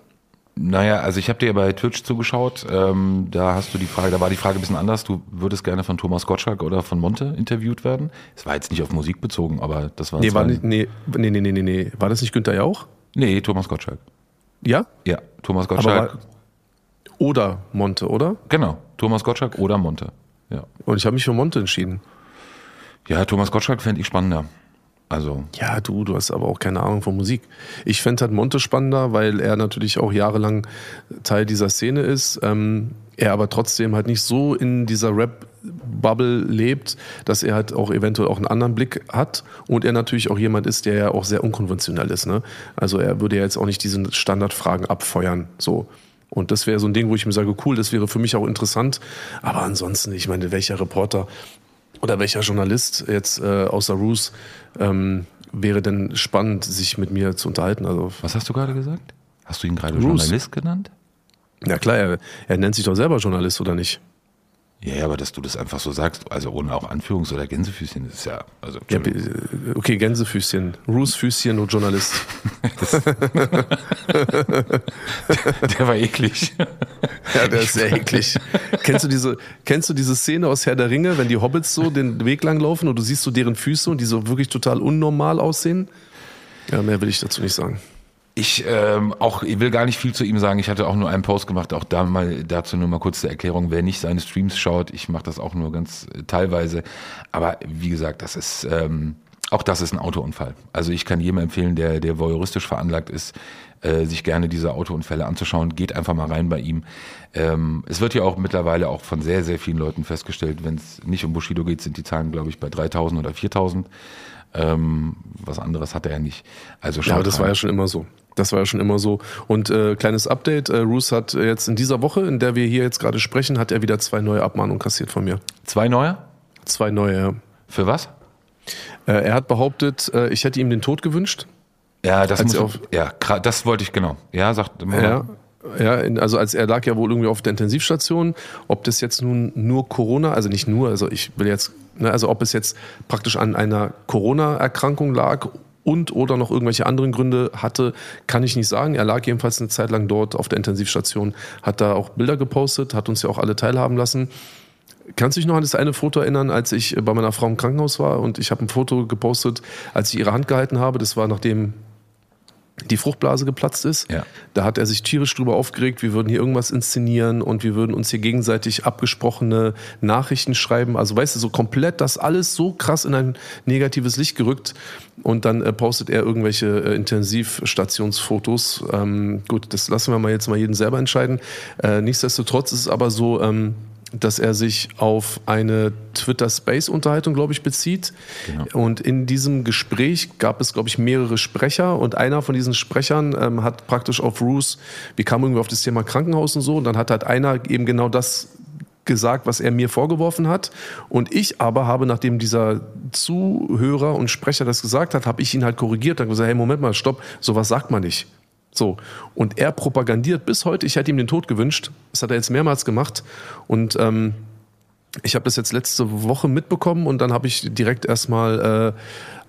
Naja, also ich habe dir bei Twitch zugeschaut. Ähm, da hast du die Frage, da war die Frage ein bisschen anders. Du würdest gerne von Thomas Gottschalk oder von Monte interviewt werden. Es war jetzt nicht auf Musik bezogen, aber das war. Nee, war nicht, nee, nee, nee, nee, nee. War das nicht Günther Jauch? Nee, Thomas Gottschalk. Ja? Ja, Thomas Gottschalk. War, oder Monte, oder? Genau, Thomas Gottschalk oder Monte. Ja. Und ich habe mich für Monte entschieden. Ja, Thomas Gottschalk fände ich spannender. Also. Ja, du, du hast aber auch keine Ahnung von Musik. Ich fände halt Monte spannender, weil er natürlich auch jahrelang Teil dieser Szene ist. Ähm, er aber trotzdem halt nicht so in dieser Rap-Bubble lebt, dass er halt auch eventuell auch einen anderen Blick hat und er natürlich auch jemand ist, der ja auch sehr unkonventionell ist. Ne? Also er würde ja jetzt auch nicht diese Standardfragen abfeuern. So. Und das wäre so ein Ding, wo ich mir sage, cool, das wäre für mich auch interessant. Aber ansonsten, ich meine, welcher Reporter oder welcher Journalist jetzt äh, außer Roos ähm, wäre denn spannend, sich mit mir zu unterhalten? Also, Was hast du gerade gesagt? Hast du ihn gerade Journalist genannt? Ja klar, er, er nennt sich doch selber Journalist, oder nicht? Ja, aber dass du das einfach so sagst, also ohne auch Anführungs- oder Gänsefüßchen, ist ja, also. Ja, okay, Gänsefüßchen. Rußfüßchen und Journalist. der war eklig. Ja, der ist sehr eklig. kennst du diese, kennst du diese Szene aus Herr der Ringe, wenn die Hobbits so den Weg lang laufen und du siehst so deren Füße und die so wirklich total unnormal aussehen? Ja, mehr will ich dazu nicht sagen. Ich ähm, auch, ich will gar nicht viel zu ihm sagen. Ich hatte auch nur einen Post gemacht, auch da mal dazu nur mal kurz zur Erklärung. Wer nicht seine Streams schaut, ich mache das auch nur ganz äh, teilweise. Aber wie gesagt, das ist ähm, auch das ist ein Autounfall. Also ich kann jedem empfehlen, der der voyeuristisch veranlagt ist, äh, sich gerne diese Autounfälle anzuschauen. Geht einfach mal rein bei ihm. Ähm, es wird ja auch mittlerweile auch von sehr sehr vielen Leuten festgestellt, wenn es nicht um Bushido geht, sind die Zahlen glaube ich bei 3.000 oder 4.000. Ähm, was anderes hat er ja nicht. Also ja, aber das rein. war ja schon immer so. Das war ja schon immer so. Und äh, kleines Update, äh, Roos hat jetzt in dieser Woche, in der wir hier jetzt gerade sprechen, hat er wieder zwei neue Abmahnungen kassiert von mir. Zwei neue? Zwei neue, ja. Für was? Äh, er hat behauptet, äh, ich hätte ihm den Tod gewünscht. Ja, das muss auf, ja, das wollte ich genau. Ja, sagt immer. Ja, ja, also als er lag ja wohl irgendwie auf der Intensivstation, ob das jetzt nun nur Corona, also nicht nur, also ich will jetzt, ne, also ob es jetzt praktisch an einer Corona-Erkrankung lag und oder noch irgendwelche anderen Gründe hatte, kann ich nicht sagen. Er lag jedenfalls eine Zeit lang dort auf der Intensivstation, hat da auch Bilder gepostet, hat uns ja auch alle teilhaben lassen. Kannst du dich noch an das eine Foto erinnern, als ich bei meiner Frau im Krankenhaus war und ich habe ein Foto gepostet, als ich ihre Hand gehalten habe? Das war nachdem die Fruchtblase geplatzt ist. Ja. Da hat er sich tierisch drüber aufgeregt, wir würden hier irgendwas inszenieren und wir würden uns hier gegenseitig abgesprochene Nachrichten schreiben. Also weißt du, so komplett das alles so krass in ein negatives Licht gerückt. Und dann äh, postet er irgendwelche äh, Intensivstationsfotos. Ähm, gut, das lassen wir mal jetzt mal jeden selber entscheiden. Äh, nichtsdestotrotz ist es aber so, ähm, dass er sich auf eine Twitter Space Unterhaltung, glaube ich, bezieht. Genau. Und in diesem Gespräch gab es, glaube ich, mehrere Sprecher und einer von diesen Sprechern ähm, hat praktisch auf Roos, wir kamen irgendwie auf das Thema Krankenhaus und so, und dann hat halt einer eben genau das gesagt, was er mir vorgeworfen hat. Und ich aber habe, nachdem dieser Zuhörer und Sprecher das gesagt hat, habe ich ihn halt korrigiert und gesagt, hey, Moment mal, stopp, sowas sagt man nicht. So. Und er propagandiert bis heute, ich hätte ihm den Tod gewünscht. Das hat er jetzt mehrmals gemacht. Und ähm, ich habe das jetzt letzte Woche mitbekommen und dann habe ich direkt erstmal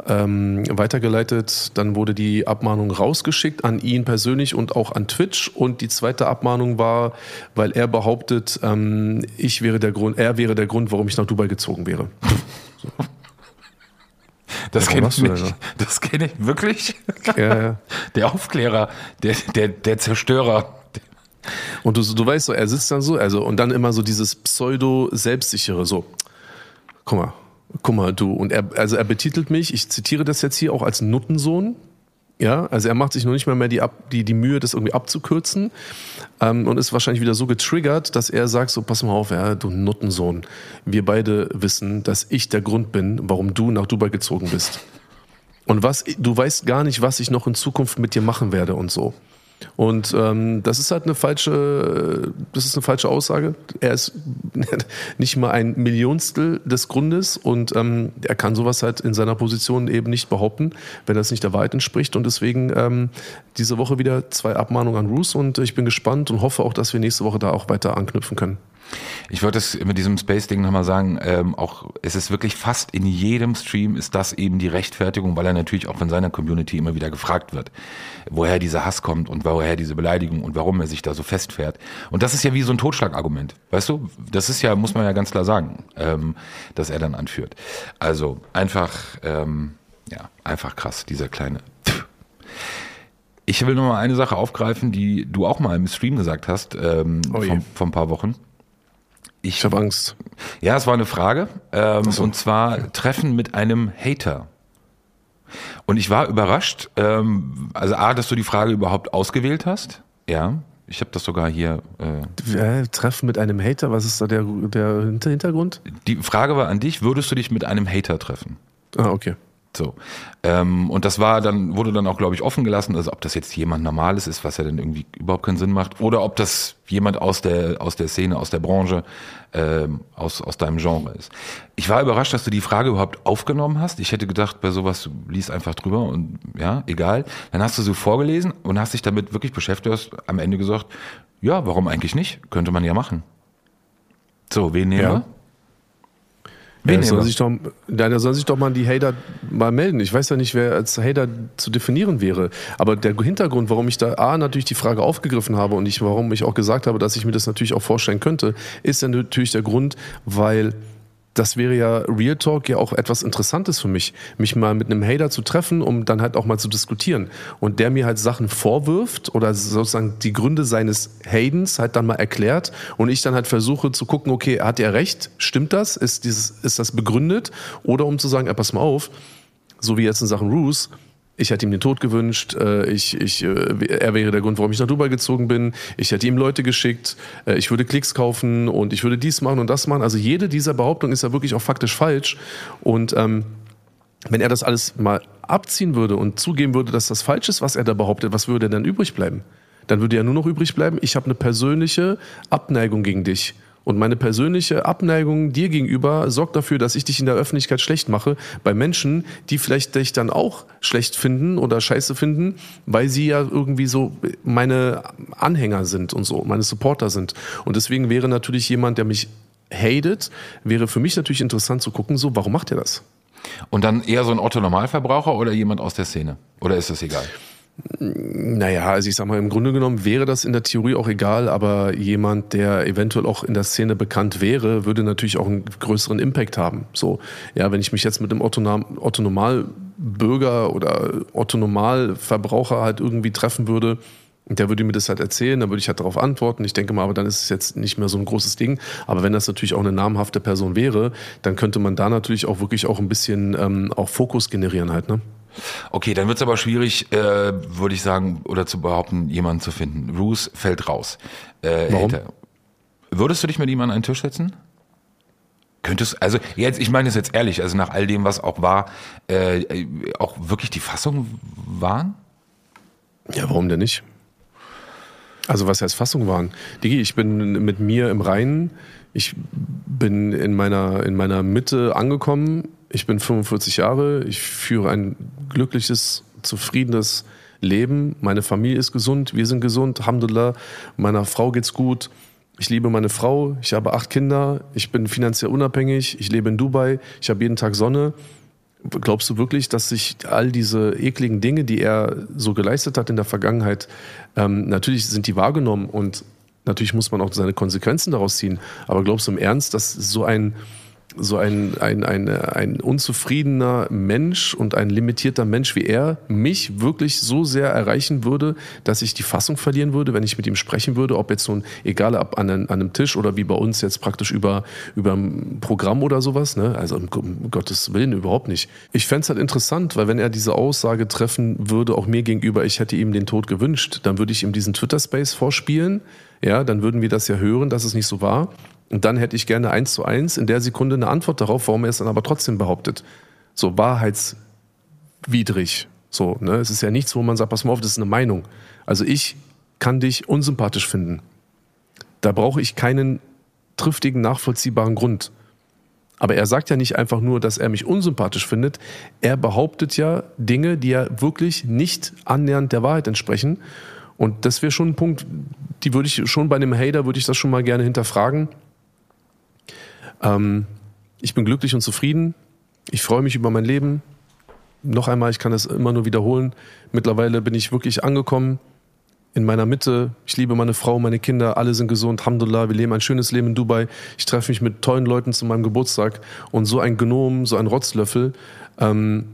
äh, ähm, weitergeleitet. Dann wurde die Abmahnung rausgeschickt an ihn persönlich und auch an Twitch. Und die zweite Abmahnung war, weil er behauptet, ähm, ich wäre der Grund, er wäre der Grund, warum ich nach Dubai gezogen wäre. So. Das kenne ich denn Das kenne ich wirklich. Ja, ja. Der Aufklärer, der, der, der Zerstörer. Und du, du weißt so, er sitzt dann so, also und dann immer so dieses pseudo-selbstsichere, so, guck mal, guck mal, du. Und er, also er betitelt mich, ich zitiere das jetzt hier auch als Nuttensohn. Ja, also er macht sich noch nicht mal mehr die, ab, die, die Mühe, das irgendwie abzukürzen ähm, und ist wahrscheinlich wieder so getriggert, dass er sagt so, pass mal auf, ja, du Nuttensohn, wir beide wissen, dass ich der Grund bin, warum du nach Dubai gezogen bist. Und was, du weißt gar nicht, was ich noch in Zukunft mit dir machen werde und so. Und ähm, das ist halt eine falsche, das ist eine falsche Aussage. Er ist nicht mal ein Millionstel des Grundes und ähm, er kann sowas halt in seiner Position eben nicht behaupten, wenn das nicht der Wahrheit entspricht. Und deswegen ähm, diese Woche wieder zwei Abmahnungen an Roos und ich bin gespannt und hoffe auch, dass wir nächste Woche da auch weiter anknüpfen können. Ich wollte es mit diesem Space-Ding nochmal sagen, ähm, auch es ist wirklich fast in jedem Stream ist das eben die Rechtfertigung, weil er natürlich auch von seiner Community immer wieder gefragt wird, woher dieser Hass kommt und woher diese Beleidigung und warum er sich da so festfährt. Und das ist ja wie so ein Totschlagargument, weißt du? Das ist ja, muss man ja ganz klar sagen, ähm, dass er dann anführt. Also einfach, ähm, ja, einfach krass, dieser kleine. Ich will noch mal eine Sache aufgreifen, die du auch mal im Stream gesagt hast, ähm, Oh vor ein paar Wochen. Ich habe Angst. Ja, es war eine Frage. Ähm, Und zwar Treffen mit einem Hater. Und ich war überrascht, ähm, also A, dass du die Frage überhaupt ausgewählt hast. Ja, ich habe das sogar hier. Äh, Äh, Treffen mit einem Hater, was ist da der, der Hinter- Hintergrund? die Frage war an dich, würdest du dich mit einem Hater treffen? Ah, okay. So. Ähm, und das war dann, wurde dann auch, glaube ich, offen gelassen, also ob das jetzt jemand Normales ist, was ja dann irgendwie überhaupt keinen Sinn macht, oder ob das jemand aus der, aus der Szene, aus der Branche, ähm, aus, aus deinem Genre ist. Ich war überrascht, dass du die Frage überhaupt aufgenommen hast. Ich hätte gedacht, bei sowas, du liest einfach drüber und ja, egal. Dann hast du so vorgelesen und hast dich damit wirklich beschäftigt, hast am Ende gesagt, ja, warum eigentlich nicht? Könnte man ja machen. So, wen nehmen Ja. wir? Ja, Wen der, soll sich doch, ja, der soll sich doch mal die Hater mal melden. Ich weiß ja nicht, wer als Hater zu definieren wäre. Aber der Hintergrund, warum ich da A, natürlich die Frage aufgegriffen habe und ich, warum ich auch gesagt habe, dass ich mir das natürlich auch vorstellen könnte, ist ja natürlich der Grund, weil das wäre ja Real Talk ja auch etwas Interessantes für mich, mich mal mit einem Hater zu treffen, um dann halt auch mal zu diskutieren. Und der mir halt Sachen vorwirft oder sozusagen die Gründe seines Hadens halt dann mal erklärt und ich dann halt versuche zu gucken, okay, hat er recht? Stimmt das? Ist, dieses, ist das begründet? Oder um zu sagen, ey, pass mal auf, so wie jetzt in Sachen Roos, ich hätte ihm den Tod gewünscht, äh, ich, ich, äh, er wäre der Grund, warum ich nach Dubai gezogen bin, ich hätte ihm Leute geschickt, äh, ich würde Klicks kaufen und ich würde dies machen und das machen. Also jede dieser Behauptungen ist ja wirklich auch faktisch falsch. Und ähm, wenn er das alles mal abziehen würde und zugeben würde, dass das falsch ist, was er da behauptet, was würde dann übrig bleiben? Dann würde ja nur noch übrig bleiben, ich habe eine persönliche Abneigung gegen dich. Und meine persönliche Abneigung dir gegenüber sorgt dafür, dass ich dich in der Öffentlichkeit schlecht mache bei Menschen, die vielleicht dich dann auch schlecht finden oder scheiße finden, weil sie ja irgendwie so meine Anhänger sind und so, meine Supporter sind. Und deswegen wäre natürlich jemand, der mich hatet, wäre für mich natürlich interessant zu gucken, so, warum macht er das? Und dann eher so ein Otto-Normalverbraucher oder jemand aus der Szene? Oder ist das egal? Naja, also ich sag mal, im Grunde genommen wäre das in der Theorie auch egal, aber jemand, der eventuell auch in der Szene bekannt wäre, würde natürlich auch einen größeren Impact haben. So, ja, wenn ich mich jetzt mit einem Otto-Normal-Bürger oder Otto-Normal-Verbraucher halt irgendwie treffen würde, der würde mir das halt erzählen, dann würde ich halt darauf antworten. Ich denke mal, aber dann ist es jetzt nicht mehr so ein großes Ding. Aber wenn das natürlich auch eine namhafte Person wäre, dann könnte man da natürlich auch wirklich auch ein bisschen ähm, auch Fokus generieren halt, ne? Okay, dann wird es aber schwierig, äh, würde ich sagen, oder zu behaupten, jemanden zu finden. Bruce fällt raus. Äh, Warum? Hater. Würdest du dich mit ihm an einen Tisch setzen? Könntest, also jetzt, ich meine es jetzt ehrlich, also nach all dem, was auch war, äh, äh, auch wirklich die Fassung waren? Ja, warum denn nicht? Also was heißt Fassung waren? Digi, ich bin mit mir im Reinen. Ich bin in meiner, in meiner Mitte angekommen. Ich bin 45 Jahre. Ich führe ein glückliches, zufriedenes leben. Meine Familie ist gesund, wir sind gesund, Alhamdulillah. Meiner Frau geht's gut. Ich liebe meine Frau, ich habe acht Kinder, ich bin finanziell unabhängig, ich lebe in Dubai, ich habe jeden Tag Sonne. Glaubst du wirklich, dass sich all diese ekligen Dinge, die er so geleistet hat in der Vergangenheit, ähm, natürlich sind die wahrgenommen und natürlich muss man auch seine Konsequenzen daraus ziehen. Aber glaubst du im Ernst, dass so ein so ein, ein, ein, ein unzufriedener Mensch und ein limitierter Mensch wie er mich wirklich so sehr erreichen würde, dass ich die Fassung verlieren würde, wenn ich mit ihm sprechen würde, ob jetzt so ein, egal ob an, an einem Tisch oder wie bei uns jetzt praktisch über, über ein Programm oder sowas, ne? also um, um Gottes Willen überhaupt nicht. Ich fände es halt interessant, weil wenn er diese Aussage treffen würde, auch mir gegenüber, ich hätte ihm den Tod gewünscht, dann würde ich ihm diesen Twitter-Space vorspielen, ja, dann würden wir das ja hören, dass es nicht so war. Und dann hätte ich gerne eins zu eins in der Sekunde eine Antwort darauf, warum er es dann aber trotzdem behauptet. So wahrheitswidrig. So, ne? Es ist ja nichts, wo man sagt, pass mal auf, das ist eine Meinung. Also ich kann dich unsympathisch finden. Da brauche ich keinen triftigen, nachvollziehbaren Grund. Aber er sagt ja nicht einfach nur, dass er mich unsympathisch findet. Er behauptet ja Dinge, die ja wirklich nicht annähernd der Wahrheit entsprechen. Und das wäre schon ein Punkt, die würde ich schon bei einem Hater, würde ich das schon mal gerne hinterfragen. Ähm, ich bin glücklich und zufrieden. Ich freue mich über mein Leben. Noch einmal, ich kann es immer nur wiederholen. Mittlerweile bin ich wirklich angekommen in meiner Mitte. Ich liebe meine Frau, meine Kinder, alle sind gesund. Alhamdulillah, wir leben ein schönes Leben in Dubai. Ich treffe mich mit tollen Leuten zu meinem Geburtstag. Und so ein Gnom, so ein Rotzlöffel, ähm,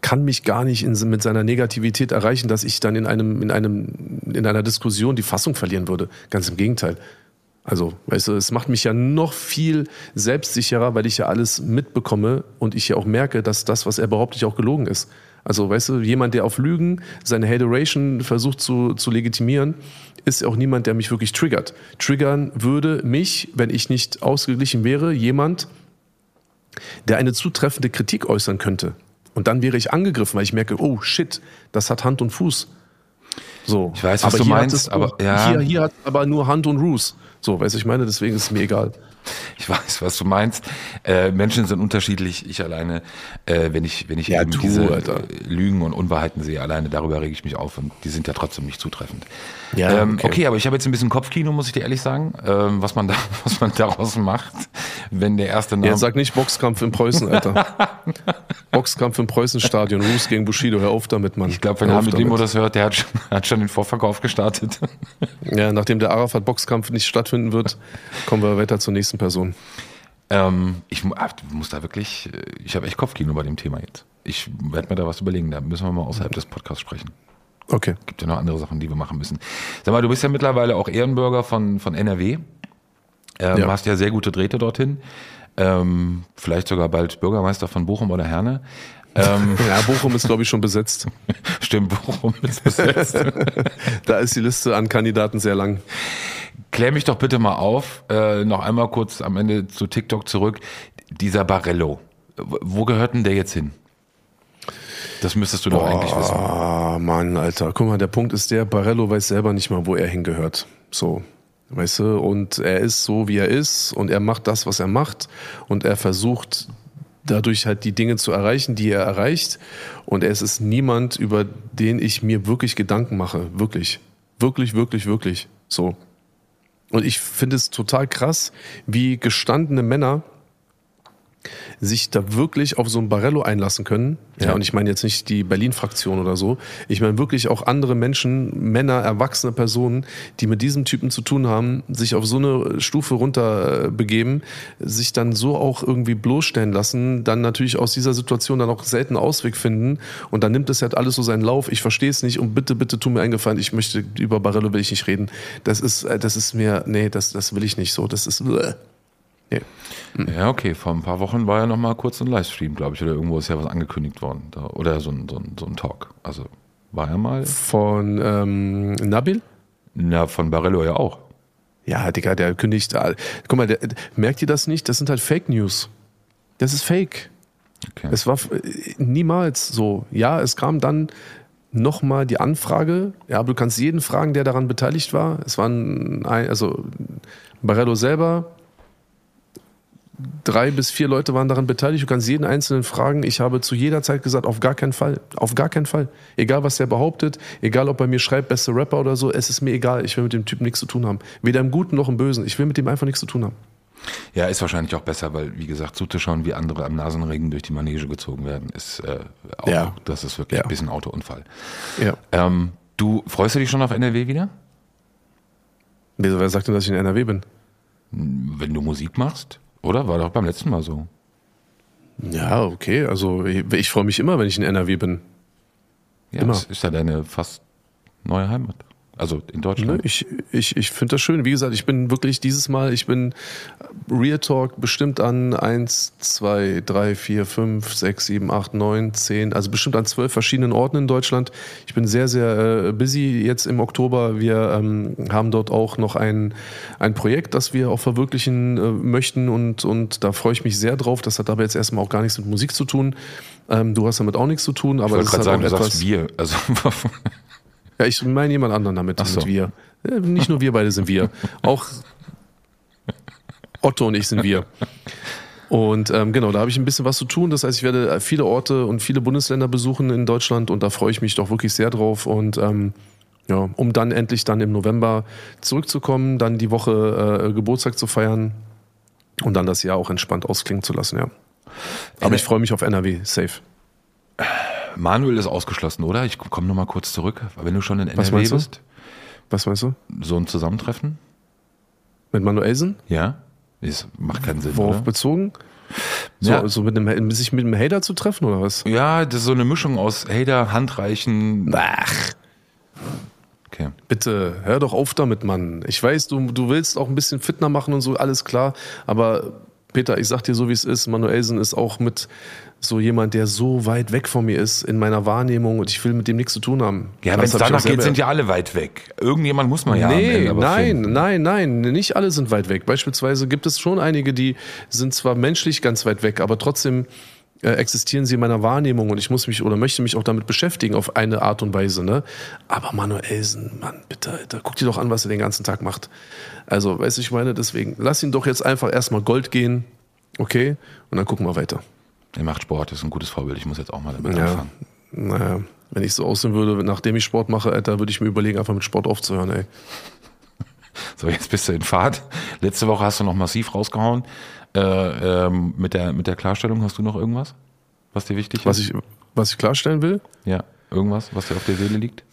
kann mich gar nicht in, mit seiner Negativität erreichen, dass ich dann in einem, in einem, in einer Diskussion die Fassung verlieren würde. Ganz im Gegenteil. Also, weißt du, es macht mich ja noch viel selbstsicherer, weil ich ja alles mitbekomme und ich ja auch merke, dass das, was er behauptet, auch gelogen ist. Also, weißt du, jemand, der auf Lügen seine Hateration versucht zu, zu legitimieren, ist auch niemand, der mich wirklich triggert. Triggern würde mich, wenn ich nicht ausgeglichen wäre, jemand, der eine zutreffende Kritik äußern könnte. Und dann wäre ich angegriffen, weil ich merke, oh shit, das hat Hand und Fuß. So. Ich weiß, was aber du meinst, aber ja. Hier, hier hat aber nur Hand und Ruß. So, weißt du, ich meine, deswegen ist es mir egal. Ich weiß, was du meinst. Äh, Menschen sind unterschiedlich. Ich alleine, äh, wenn ich, wenn ich ja, eben du, diese Alter. Lügen und Unwahrheiten sehe, alleine darüber rege ich mich auf und die sind ja trotzdem nicht zutreffend. Ja, ähm, okay. okay. aber ich habe jetzt ein bisschen Kopfkino, muss ich dir ehrlich sagen, ähm, was man da, was man daraus macht, wenn der erste Name. Ja, sag nicht Boxkampf in Preußen, Alter. Boxkampf im Preußenstadion, Ruß gegen Bushido, hör auf damit, Mann. ich glaube, wenn Hamid. Limo das hört, der hat schon, hat schon den Vorverkauf gestartet. Ja, nachdem der Arafat-Boxkampf nicht stattfinden wird, kommen wir weiter zur nächsten Person. Ähm, ich ah, du musst da wirklich, äh, ich habe echt Kopfkino bei dem Thema jetzt. Ich werde mir da was überlegen, da müssen wir mal außerhalb des Podcasts sprechen. Okay. Gibt ja noch andere Sachen, die wir machen müssen. Sag mal, du bist ja mittlerweile auch Ehrenbürger von, von NRW. Ähm, Ja. Hast ja sehr gute Drähte dorthin. Ähm, vielleicht sogar bald Bürgermeister von Bochum oder Herne. Ähm, Ja, Bochum ist, glaube ich, schon besetzt. stimmt, Bochum ist besetzt. Da ist die Liste an Kandidaten sehr lang. Klär mich doch bitte mal auf, äh, noch einmal kurz am Ende zu TikTok zurück. Dieser Barello, wo- wo gehört denn der jetzt hin? Das müsstest du doch eigentlich wissen. Ah, Mann, Alter. Guck mal, der Punkt ist der, Barello weiß selber nicht mal, wo er hingehört. So. Weißt du, und er ist so, wie er ist, und er macht das, was er macht, und er versucht dadurch halt die Dinge zu erreichen, die er erreicht. Und es ist niemand, über den ich mir wirklich Gedanken mache. Wirklich. Wirklich, wirklich, wirklich. So. Und ich finde es total krass, wie gestandene Männer sich da wirklich auf so ein Barello einlassen können. Ja, Ja. und ich meine jetzt nicht die Berlin-Fraktion oder so. Ich meine wirklich auch andere Menschen, Männer, erwachsene Personen, die mit diesem Typen zu tun haben, sich auf so eine Stufe runter äh, begeben, sich dann so auch irgendwie bloßstellen lassen, dann natürlich aus dieser Situation dann auch selten Ausweg finden und dann nimmt es halt alles so seinen Lauf. Ich verstehe es nicht und bitte, bitte tu mir einen Gefallen. Ich möchte, über Barello will ich nicht reden. Das ist, äh, das ist mir, nee, das, das will ich nicht so. Das ist, nee. Ja, okay. Vor ein paar Wochen war ja noch mal kurz ein Livestream, glaube ich, oder irgendwo ist ja was angekündigt worden. Da, oder so ein, so, ein, so ein Talk. Also war ja mal. Von ähm, Nabil? Na, von Barello ja auch. Ja, Digga, der kündigt. ah, Guck mal, der, merkt ihr das nicht? Das sind halt Fake News. Das ist Fake. Okay. Es war äh, niemals so. Ja, es kam dann nochmal die Anfrage. Ja, aber du kannst jeden fragen, der daran beteiligt war. Es waren, ein, also Barello selber, drei bis vier Leute waren daran beteiligt. Du kannst jeden einzelnen fragen. Ich habe zu jeder Zeit gesagt, auf gar keinen Fall. Auf gar keinen Fall. Egal, was der behauptet, egal, ob er mir schreibt, beste Rapper oder so, es ist mir egal. Ich will mit dem Typen nichts zu tun haben. Weder im Guten noch im Bösen. Ich will mit dem einfach nichts zu tun haben. Ja, ist wahrscheinlich auch besser, weil, wie gesagt, zuzuschauen, wie andere am Nasenregen durch die Manege gezogen werden, ist äh, auch, Ja. das ist wirklich Ja. ein bisschen Autounfall. Ja. Ähm, du freust du dich schon auf NRW wieder? Wer wer sagt denn, dass ich in NRW bin? Wenn du Musik machst? Oder? War doch beim letzten Mal so. Ja, okay. Also ich, ich freue mich immer, wenn ich in NRW bin. Ja, Immer. das ist ja deine fast neue Heimat. Also in Ne? Deutschland. Ich, ich, ich finde das schön. Wie gesagt, ich bin wirklich dieses Mal, ich bin Real Talk bestimmt an 1, 2, 3, 4, 5, 6, 7, 8, 9, 10, also bestimmt an zwölf verschiedenen Orten in Deutschland. Ich bin sehr, sehr äh, busy jetzt im Oktober. Wir ähm, haben dort auch noch ein, ein Projekt, das wir auch verwirklichen äh, möchten und, und da freue ich mich sehr drauf. Das hat aber jetzt erstmal auch gar nichts mit Musik zu tun. Ähm, du hast damit auch nichts zu tun, ich aber wollte das gerade ist sagen, halt du auch sagst etwas. wir. Also, Ja, ich meine jemand anderen damit, Ach so. mit wir. Äh, Nicht nur wir beide sind wir. Auch Otto und ich sind wir. Und ähm, genau, da habe ich ein bisschen was zu tun. Das heißt, ich werde viele Orte und viele Bundesländer besuchen in Deutschland und da freue ich mich doch wirklich sehr drauf. Und ähm, ja, um dann endlich dann im November zurückzukommen, dann die Woche äh, Geburtstag zu feiern und dann das Jahr auch entspannt ausklingen zu lassen, ja. Aber ich freue mich auf NRW, safe. Manuel ist ausgeschlossen, oder? Ich komme nochmal kurz zurück. Wenn du schon in Was NRW meinst du? bist, Was meinst du? so ein Zusammentreffen? Mit Manuelsen? Ja? Ist, macht keinen Sinn, Worauf oder? bezogen? So, Ja. so mit einem, sich mit einem Hater zu treffen oder was? Ja, das ist so eine Mischung aus Hater, Handreichen. Ach, Okay. bitte, hör doch auf damit, Mann. Ich weiß, du, du willst auch ein bisschen fitner machen und so, alles klar. Aber Peter, ich sag dir so, wie es ist. Manuelsen ist auch mit so jemand, der so weit weg von mir ist in meiner Wahrnehmung und ich will mit dem nichts zu tun haben. Ja, wenn es danach geht, sind ja alle weit weg. Irgendjemand muss man ja nee, aber nein, finden. nein, nein, nicht alle sind weit weg. Beispielsweise gibt es schon einige, die sind zwar menschlich ganz weit weg, aber trotzdem äh, existieren sie in meiner Wahrnehmung und ich muss mich oder möchte mich auch damit beschäftigen auf eine Art und Weise. Ne? Aber Manuelsen, Mann, bitte, Alter, guck dir doch an, was er den ganzen Tag macht. Also, weißt du, ich meine, deswegen, lass ihn doch jetzt einfach erstmal Gold gehen, okay? Und dann gucken wir weiter. Er macht Sport, ist ein gutes Vorbild. Ich muss jetzt auch mal damit Ja. anfangen. Naja, wenn ich so aussehen würde, nachdem ich Sport mache, Alter, würde ich mir überlegen, einfach mit Sport aufzuhören, ey. So, jetzt bist du in Fahrt. Letzte Woche hast du noch massiv rausgehauen. Äh, ähm, mit, der, mit der Klarstellung hast du noch irgendwas, was dir wichtig Was ist? ich, was ich klarstellen will, ja, irgendwas, was dir auf der Seele liegt?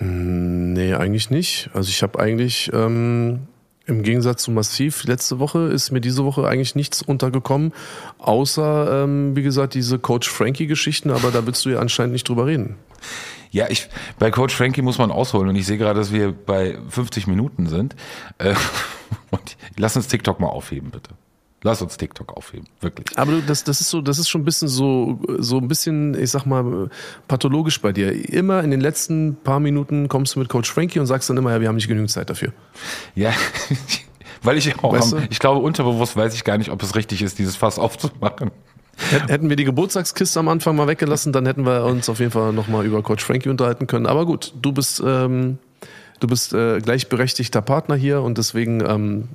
Nee, eigentlich nicht. Also ich habe eigentlich ähm, im Gegensatz zu Massiv letzte Woche ist mir diese Woche eigentlich nichts untergekommen, außer ähm, wie gesagt diese Coach Frankie Geschichten, aber da willst du ja anscheinend nicht drüber reden. Ja, ich, bei Coach Frankie muss man ausholen und ich sehe gerade, dass wir bei 50 Minuten sind. Äh, lass uns TikTok mal aufheben, bitte. Lass uns TikTok aufheben, wirklich. Aber das, das ist so, das ist schon ein bisschen so, so ein bisschen, ich sag mal, pathologisch bei dir. Immer in den letzten paar Minuten kommst du mit Coach Frankie und sagst dann immer, ja, wir haben nicht genügend Zeit dafür. Ja, weil ich auch, Weißt du? ich glaube, unterbewusst weiß ich gar nicht, ob es richtig ist, dieses Fass aufzumachen. Hätt- Hätten wir die Geburtstagskiste am Anfang mal weggelassen, dann hätten wir uns auf jeden Fall nochmal über Coach Frankie unterhalten können. Aber gut, du bist, ähm, du bist äh, gleichberechtigter Partner hier und deswegen ähm,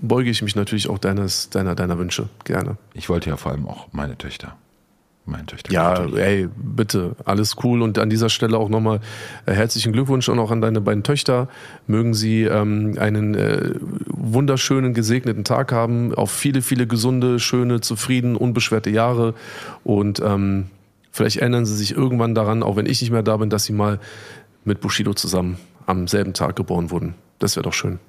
beuge ich mich natürlich auch deines, deiner, deiner Wünsche gerne. Ich wollte ja vor allem auch meine Töchter. Meine Töchter. Ja, ey, bitte, alles cool. Und an dieser Stelle auch nochmal äh, herzlichen Glückwunsch und auch an deine beiden Töchter. Mögen sie ähm, einen äh, wunderschönen, gesegneten Tag haben, auf viele, viele gesunde, schöne, zufrieden, unbeschwerte Jahre. Und ähm, vielleicht erinnern sie sich irgendwann daran, auch wenn ich nicht mehr da bin, dass sie mal mit Bushido zusammen am selben Tag geboren wurden. Das wäre doch schön.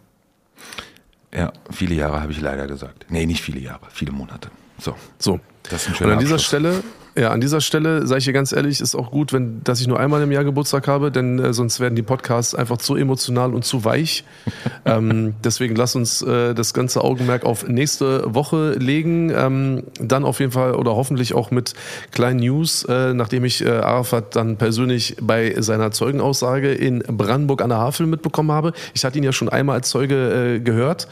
Ja, viele Jahre habe ich leider gesagt. Nee, nicht viele Jahre, viele Monate. So. So. Das ist ein Und schöner an dieser Abschluss. Stelle, ja, an dieser Stelle sage ich dir ganz ehrlich, ist auch gut, wenn, dass ich nur einmal im Jahr Geburtstag habe, denn äh, sonst werden die Podcasts einfach zu emotional und zu weich. ähm, deswegen lass uns äh, das ganze Augenmerk auf nächste Woche legen. Ähm, dann auf jeden Fall oder hoffentlich auch mit kleinen News, äh, nachdem ich äh, Arafat dann persönlich bei seiner Zeugenaussage in Brandenburg an der Havel mitbekommen habe. Ich hatte ihn ja schon einmal als Zeuge äh, gehört.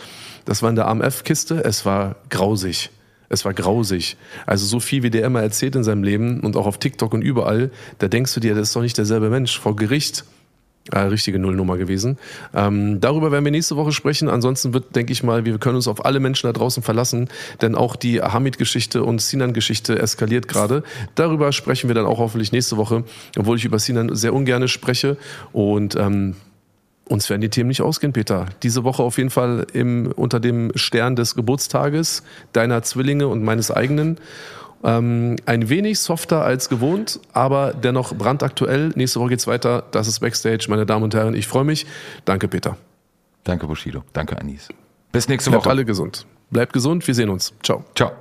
Das war in der AMF-Kiste. Es war grausig. Es war grausig. Also so viel, wie der immer erzählt in seinem Leben und auch auf TikTok und überall, da denkst du dir, das ist doch nicht derselbe Mensch. Vor Gericht Äh, richtige Nullnummer gewesen. Ähm, darüber werden wir nächste Woche sprechen. Ansonsten wird, denke ich mal, wir können uns auf alle Menschen da draußen verlassen, denn auch die Hamid-Geschichte und Sinan-Geschichte eskaliert gerade. Darüber sprechen wir dann auch hoffentlich nächste Woche, obwohl ich über Sinan sehr ungern spreche. Und ähm, uns werden die Themen nicht ausgehen, Peter. Diese Woche auf jeden Fall im, unter dem Stern des Geburtstages deiner Zwillinge und meines eigenen. Ähm, ein wenig softer als gewohnt, aber dennoch brandaktuell. Nächste Woche geht's weiter. Das ist Backstage, meine Damen und Herren. Ich freue mich. Danke, Peter. Danke, Bushido. Danke, Anis. Bis nächste Bleibt Woche. alle gesund. Bleibt gesund. Wir sehen uns. Ciao. Ciao.